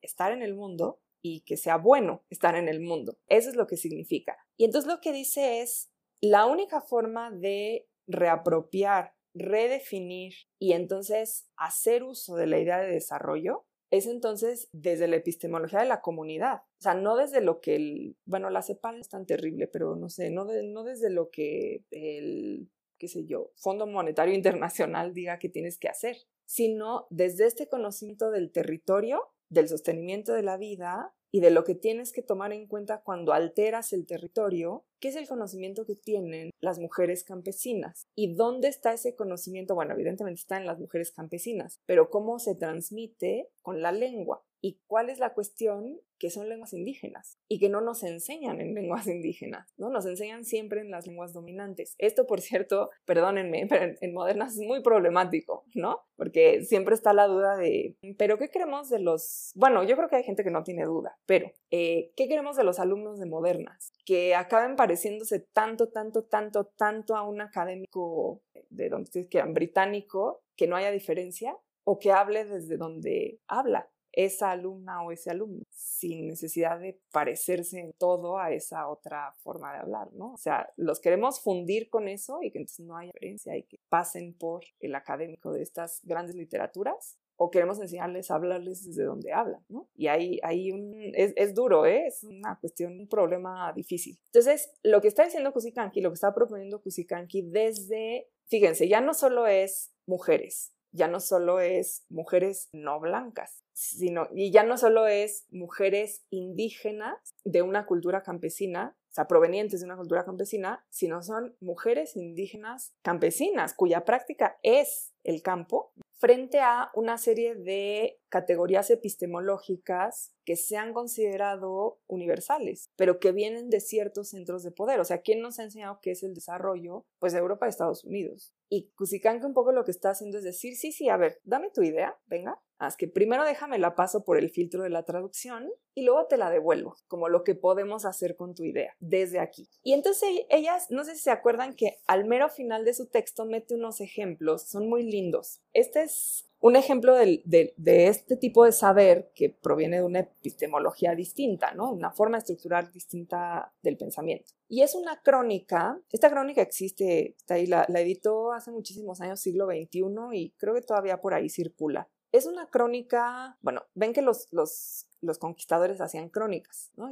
estar en el mundo y que sea bueno estar en el mundo. Eso es lo que significa. Y entonces lo que dice es, la única forma de reapropiar redefinir y entonces hacer uso de la idea de desarrollo es entonces desde la epistemología de la comunidad. O sea, no desde lo que el, bueno, la CEPAL es tan terrible, pero no sé, no, no desde lo que el, qué sé yo, Fondo Monetario Internacional diga que tienes que hacer, sino desde este conocimiento del territorio, del sostenimiento de la vida y de lo que tienes que tomar en cuenta cuando alteras el territorio, qué es el conocimiento que tienen las mujeres campesinas y dónde está ese conocimiento. Bueno, evidentemente está en las mujeres campesinas, pero cómo se transmite con la lengua y cuál es la cuestión que son lenguas indígenas y que no nos enseñan en lenguas indígenas, ¿no? Nos enseñan siempre en las lenguas dominantes. Esto, por cierto, perdónenme, pero en, modernas es muy problemático, ¿no? Porque siempre está la duda de, ¿pero qué queremos de los...? Bueno, yo creo que hay gente que no tiene duda, pero eh, ¿qué queremos de los alumnos de modernas? Que acaben pareciéndose tanto, tanto, tanto, tanto a un académico de donde ustedes británico, que no haya diferencia, o que hable desde donde habla esa alumna o ese alumno, sin necesidad de parecerse en todo a esa otra forma de hablar, ¿no? O sea, los queremos fundir con eso y que entonces no haya diferencia y que pasen por el académico de estas grandes literaturas o queremos enseñarles a hablarles desde donde hablan, ¿no? Y ahí, hay un, es, es, duro, ¿eh? Es una cuestión, un problema difícil. Entonces, lo que está diciendo Kusikanki, lo que está proponiendo Kusikanki desde, fíjense, ya no solo es mujeres, ya no solo es mujeres no blancas, sino, y ya no solo es mujeres indígenas de una cultura campesina, o sea, provenientes de una cultura campesina, sino son mujeres indígenas campesinas cuya práctica es el campo, frente a una serie de categorías epistemológicas que se han considerado universales, pero que vienen de ciertos centros de poder. O sea, ¿quién nos ha enseñado qué es el desarrollo? Pues Europa y Estados Unidos. Y Kusikanka un poco lo que está haciendo es decir, sí, sí, a ver, dame tu idea, venga, que primero déjame la paso por el filtro de la traducción y luego te la devuelvo, como lo que podemos hacer con tu idea, desde aquí. Y entonces ellas, no sé si se acuerdan que al mero final de su texto mete unos ejemplos, son muy lindos. Este es un ejemplo de, de, este tipo de saber que proviene de una epistemología distinta, ¿no? Una forma estructural distinta del pensamiento. Y es una crónica, esta crónica existe, está ahí, la, la editó hace muchísimos años, siglo XXI, y creo que todavía por ahí circula. Es una crónica, bueno, ven que los, los los conquistadores hacían crónicas, ¿no?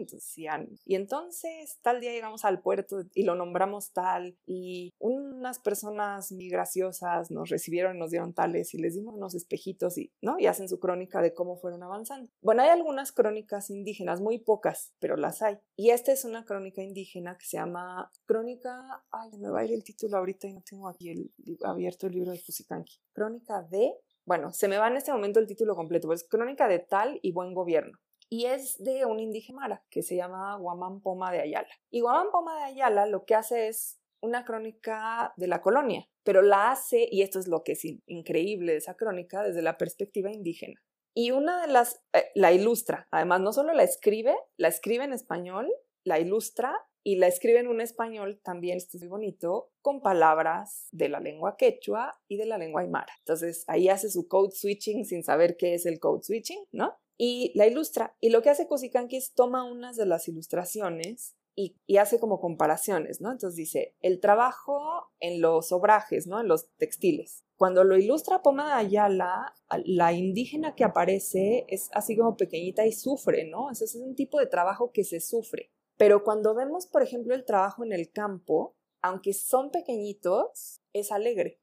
Y entonces tal día llegamos al puerto y lo nombramos tal, y unas personas muy graciosas nos recibieron, nos dieron tales, y les dimos unos espejitos, y, ¿no? Y hacen su crónica de cómo fueron avanzando. Bueno, hay algunas crónicas indígenas, muy pocas, pero las hay. Y esta es una crónica indígena que se llama Crónica, ay, me va a ir el título ahorita y no tengo aquí el, abierto el libro de Fusikanki. Crónica de bueno, se me va en este momento el título completo, es Crónica de Tal y Buen Gobierno. Y es de un indígena que se llama Guamán Poma de Ayala. Y Guamán Poma de Ayala lo que hace es una crónica de la colonia, pero la hace, y esto es lo que es increíble de esa crónica, desde la perspectiva indígena. Y una de las, eh, la ilustra, además no solo la escribe, la escribe en español, la ilustra y la escribe en un español también, esto es muy bonito, con palabras de la lengua quechua y de la lengua aymara. Entonces ahí hace su code switching sin saber qué es el code switching, ¿no? Y la ilustra. Y lo que hace Cosicanqui es toma unas de las ilustraciones y, hace como comparaciones, ¿no? Entonces dice, el trabajo en los obrajes, ¿no? En los textiles. Cuando lo ilustra Poma de Ayala, la indígena que aparece es así como pequeñita y sufre, ¿no? Ese es un tipo de trabajo que se sufre. Pero cuando vemos, por ejemplo, el trabajo en el campo, aunque son pequeñitos, es alegre.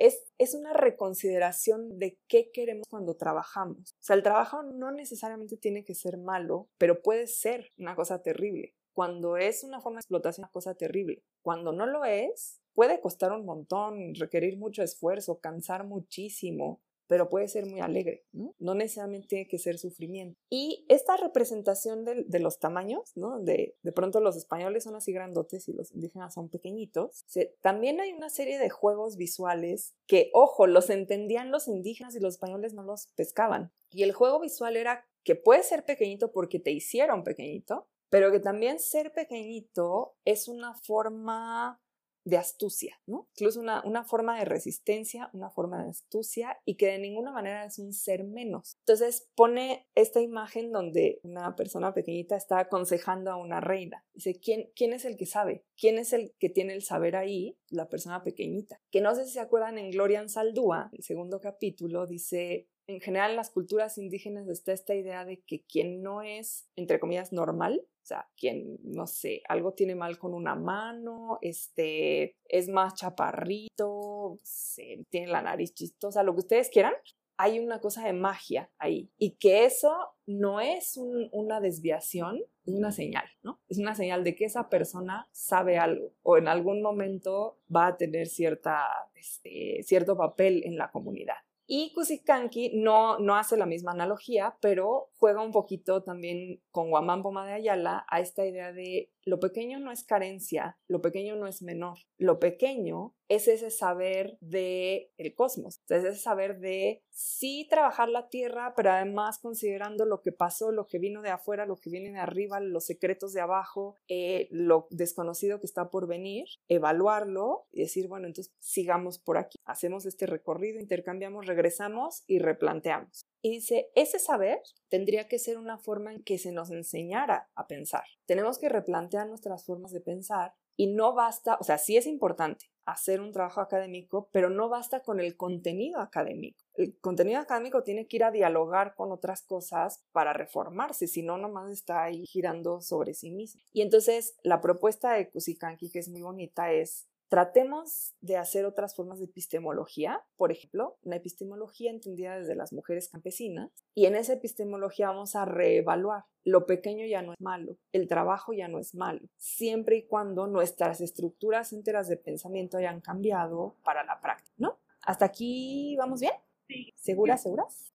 Es, es una reconsideración de qué queremos cuando trabajamos. O sea, el trabajo no necesariamente tiene que ser malo, pero puede ser una cosa terrible. Cuando es una forma de explotación, una cosa terrible. Cuando no lo es, puede costar un montón, requerir mucho esfuerzo, cansar muchísimo, pero puede ser muy alegre, ¿no? No necesariamente tiene que ser sufrimiento. Y esta representación de, los tamaños, ¿no? De, de pronto los españoles son así grandotes y los indígenas son pequeñitos. también hay una serie de juegos visuales que, ojo, los entendían los indígenas y los españoles no los pescaban. Y el juego visual era que puede ser pequeñito porque te hicieron pequeñito, pero que también ser pequeñito es una forma de astucia, ¿no? Incluso una, una, forma de resistencia, una forma de astucia y que de ninguna manera es un ser menos. Entonces pone esta imagen donde una persona pequeñita está aconsejando a una reina. Dice, ¿quién, ¿quién es el que sabe? ¿Quién es el que tiene el saber ahí? La persona pequeñita. Que no sé si se acuerdan en Gloria en Saldúa, el segundo capítulo, dice, en general en las culturas indígenas está esta idea de que quien no es, entre comillas, normal, o sea, quien, no sé, algo tiene mal con una mano, este, es más chaparrito, se, tiene la nariz chistosa, lo que ustedes quieran, hay una cosa de magia ahí. Y que eso no es una desviación, es una señal, ¿no? Es una señal de que esa persona sabe algo o en algún momento va a tener cierta, este, cierto papel en la comunidad. Y Kusikanki no, no hace la misma analogía, pero juega un poquito también con Guamán Poma de Ayala a esta idea de lo pequeño no es carencia, lo pequeño no es menor, lo pequeño es ese saber de el cosmos, es ese saber de sí trabajar la tierra, pero además considerando lo que pasó, lo que vino de afuera, lo que viene de arriba, los secretos de abajo, eh, lo desconocido que está por venir, evaluarlo y decir, bueno, entonces sigamos por aquí, hacemos este recorrido, intercambiamos, regresamos y replanteamos. Y dice, ese saber tendría que ser una forma en que se nos enseñara a pensar. Tenemos que replantear nuestras formas de pensar y no basta, o sea, sí es importante hacer un trabajo académico, pero no basta con el contenido académico. El contenido académico tiene que ir a dialogar con otras cosas para reformarse, si no, nomás está ahí girando sobre sí mismo. Y entonces la propuesta de Kusikanki, que es muy bonita, es Tratemos de hacer otras formas de epistemología, por ejemplo, una epistemología entendida desde las mujeres campesinas, y en esa epistemología vamos a reevaluar. Lo pequeño ya no es malo, el trabajo ya no es malo, siempre y cuando nuestras estructuras enteras de pensamiento hayan cambiado para la práctica, ¿no? ¿Hasta aquí vamos bien?
Sí.
¿Seguras, seguras?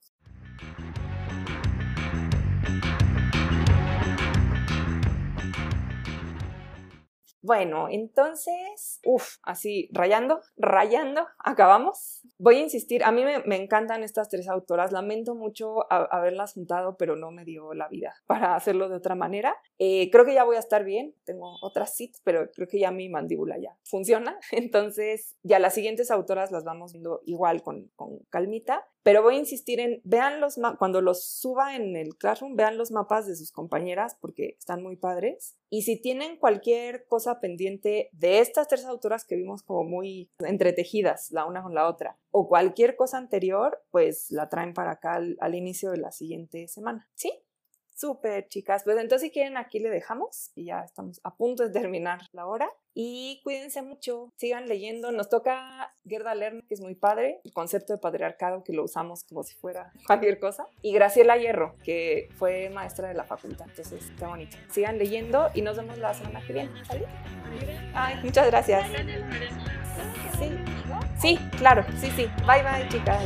Bueno, entonces, uff, así, rayando, rayando, acabamos. Voy a insistir, a mí me, encantan estas tres autoras, lamento mucho haberlas juntado, pero no me dio la vida para hacerlo de otra manera. Eh, creo que ya voy a estar bien, tengo otras cits, pero creo que ya mi mandíbula ya funciona, entonces ya las siguientes autoras las vamos viendo igual con, con calmita. Pero voy a insistir en, vean los cuando los suba en el Classroom, vean los mapas de sus compañeras porque están muy padres. Y si tienen cualquier cosa pendiente de estas tres autoras que vimos como muy entretejidas la una con la otra, o cualquier cosa anterior, pues la traen para acá al, al inicio de la siguiente semana. ¿Sí? Súper, chicas. Pues entonces, si quieren, aquí le dejamos y ya estamos a punto de terminar la hora. Y cuídense mucho, sigan leyendo. Nos toca Gerda Lerner, que es muy padre, el concepto de patriarcado que lo usamos como si fuera cualquier cosa. Y Graciela Hierro, que fue maestra de la facultad. Entonces, está bonito. Sigan leyendo y nos vemos la semana que viene. ¿Sale? Ay, muchas gracias. Sí, sí, claro, sí, sí. Bye, bye, chicas.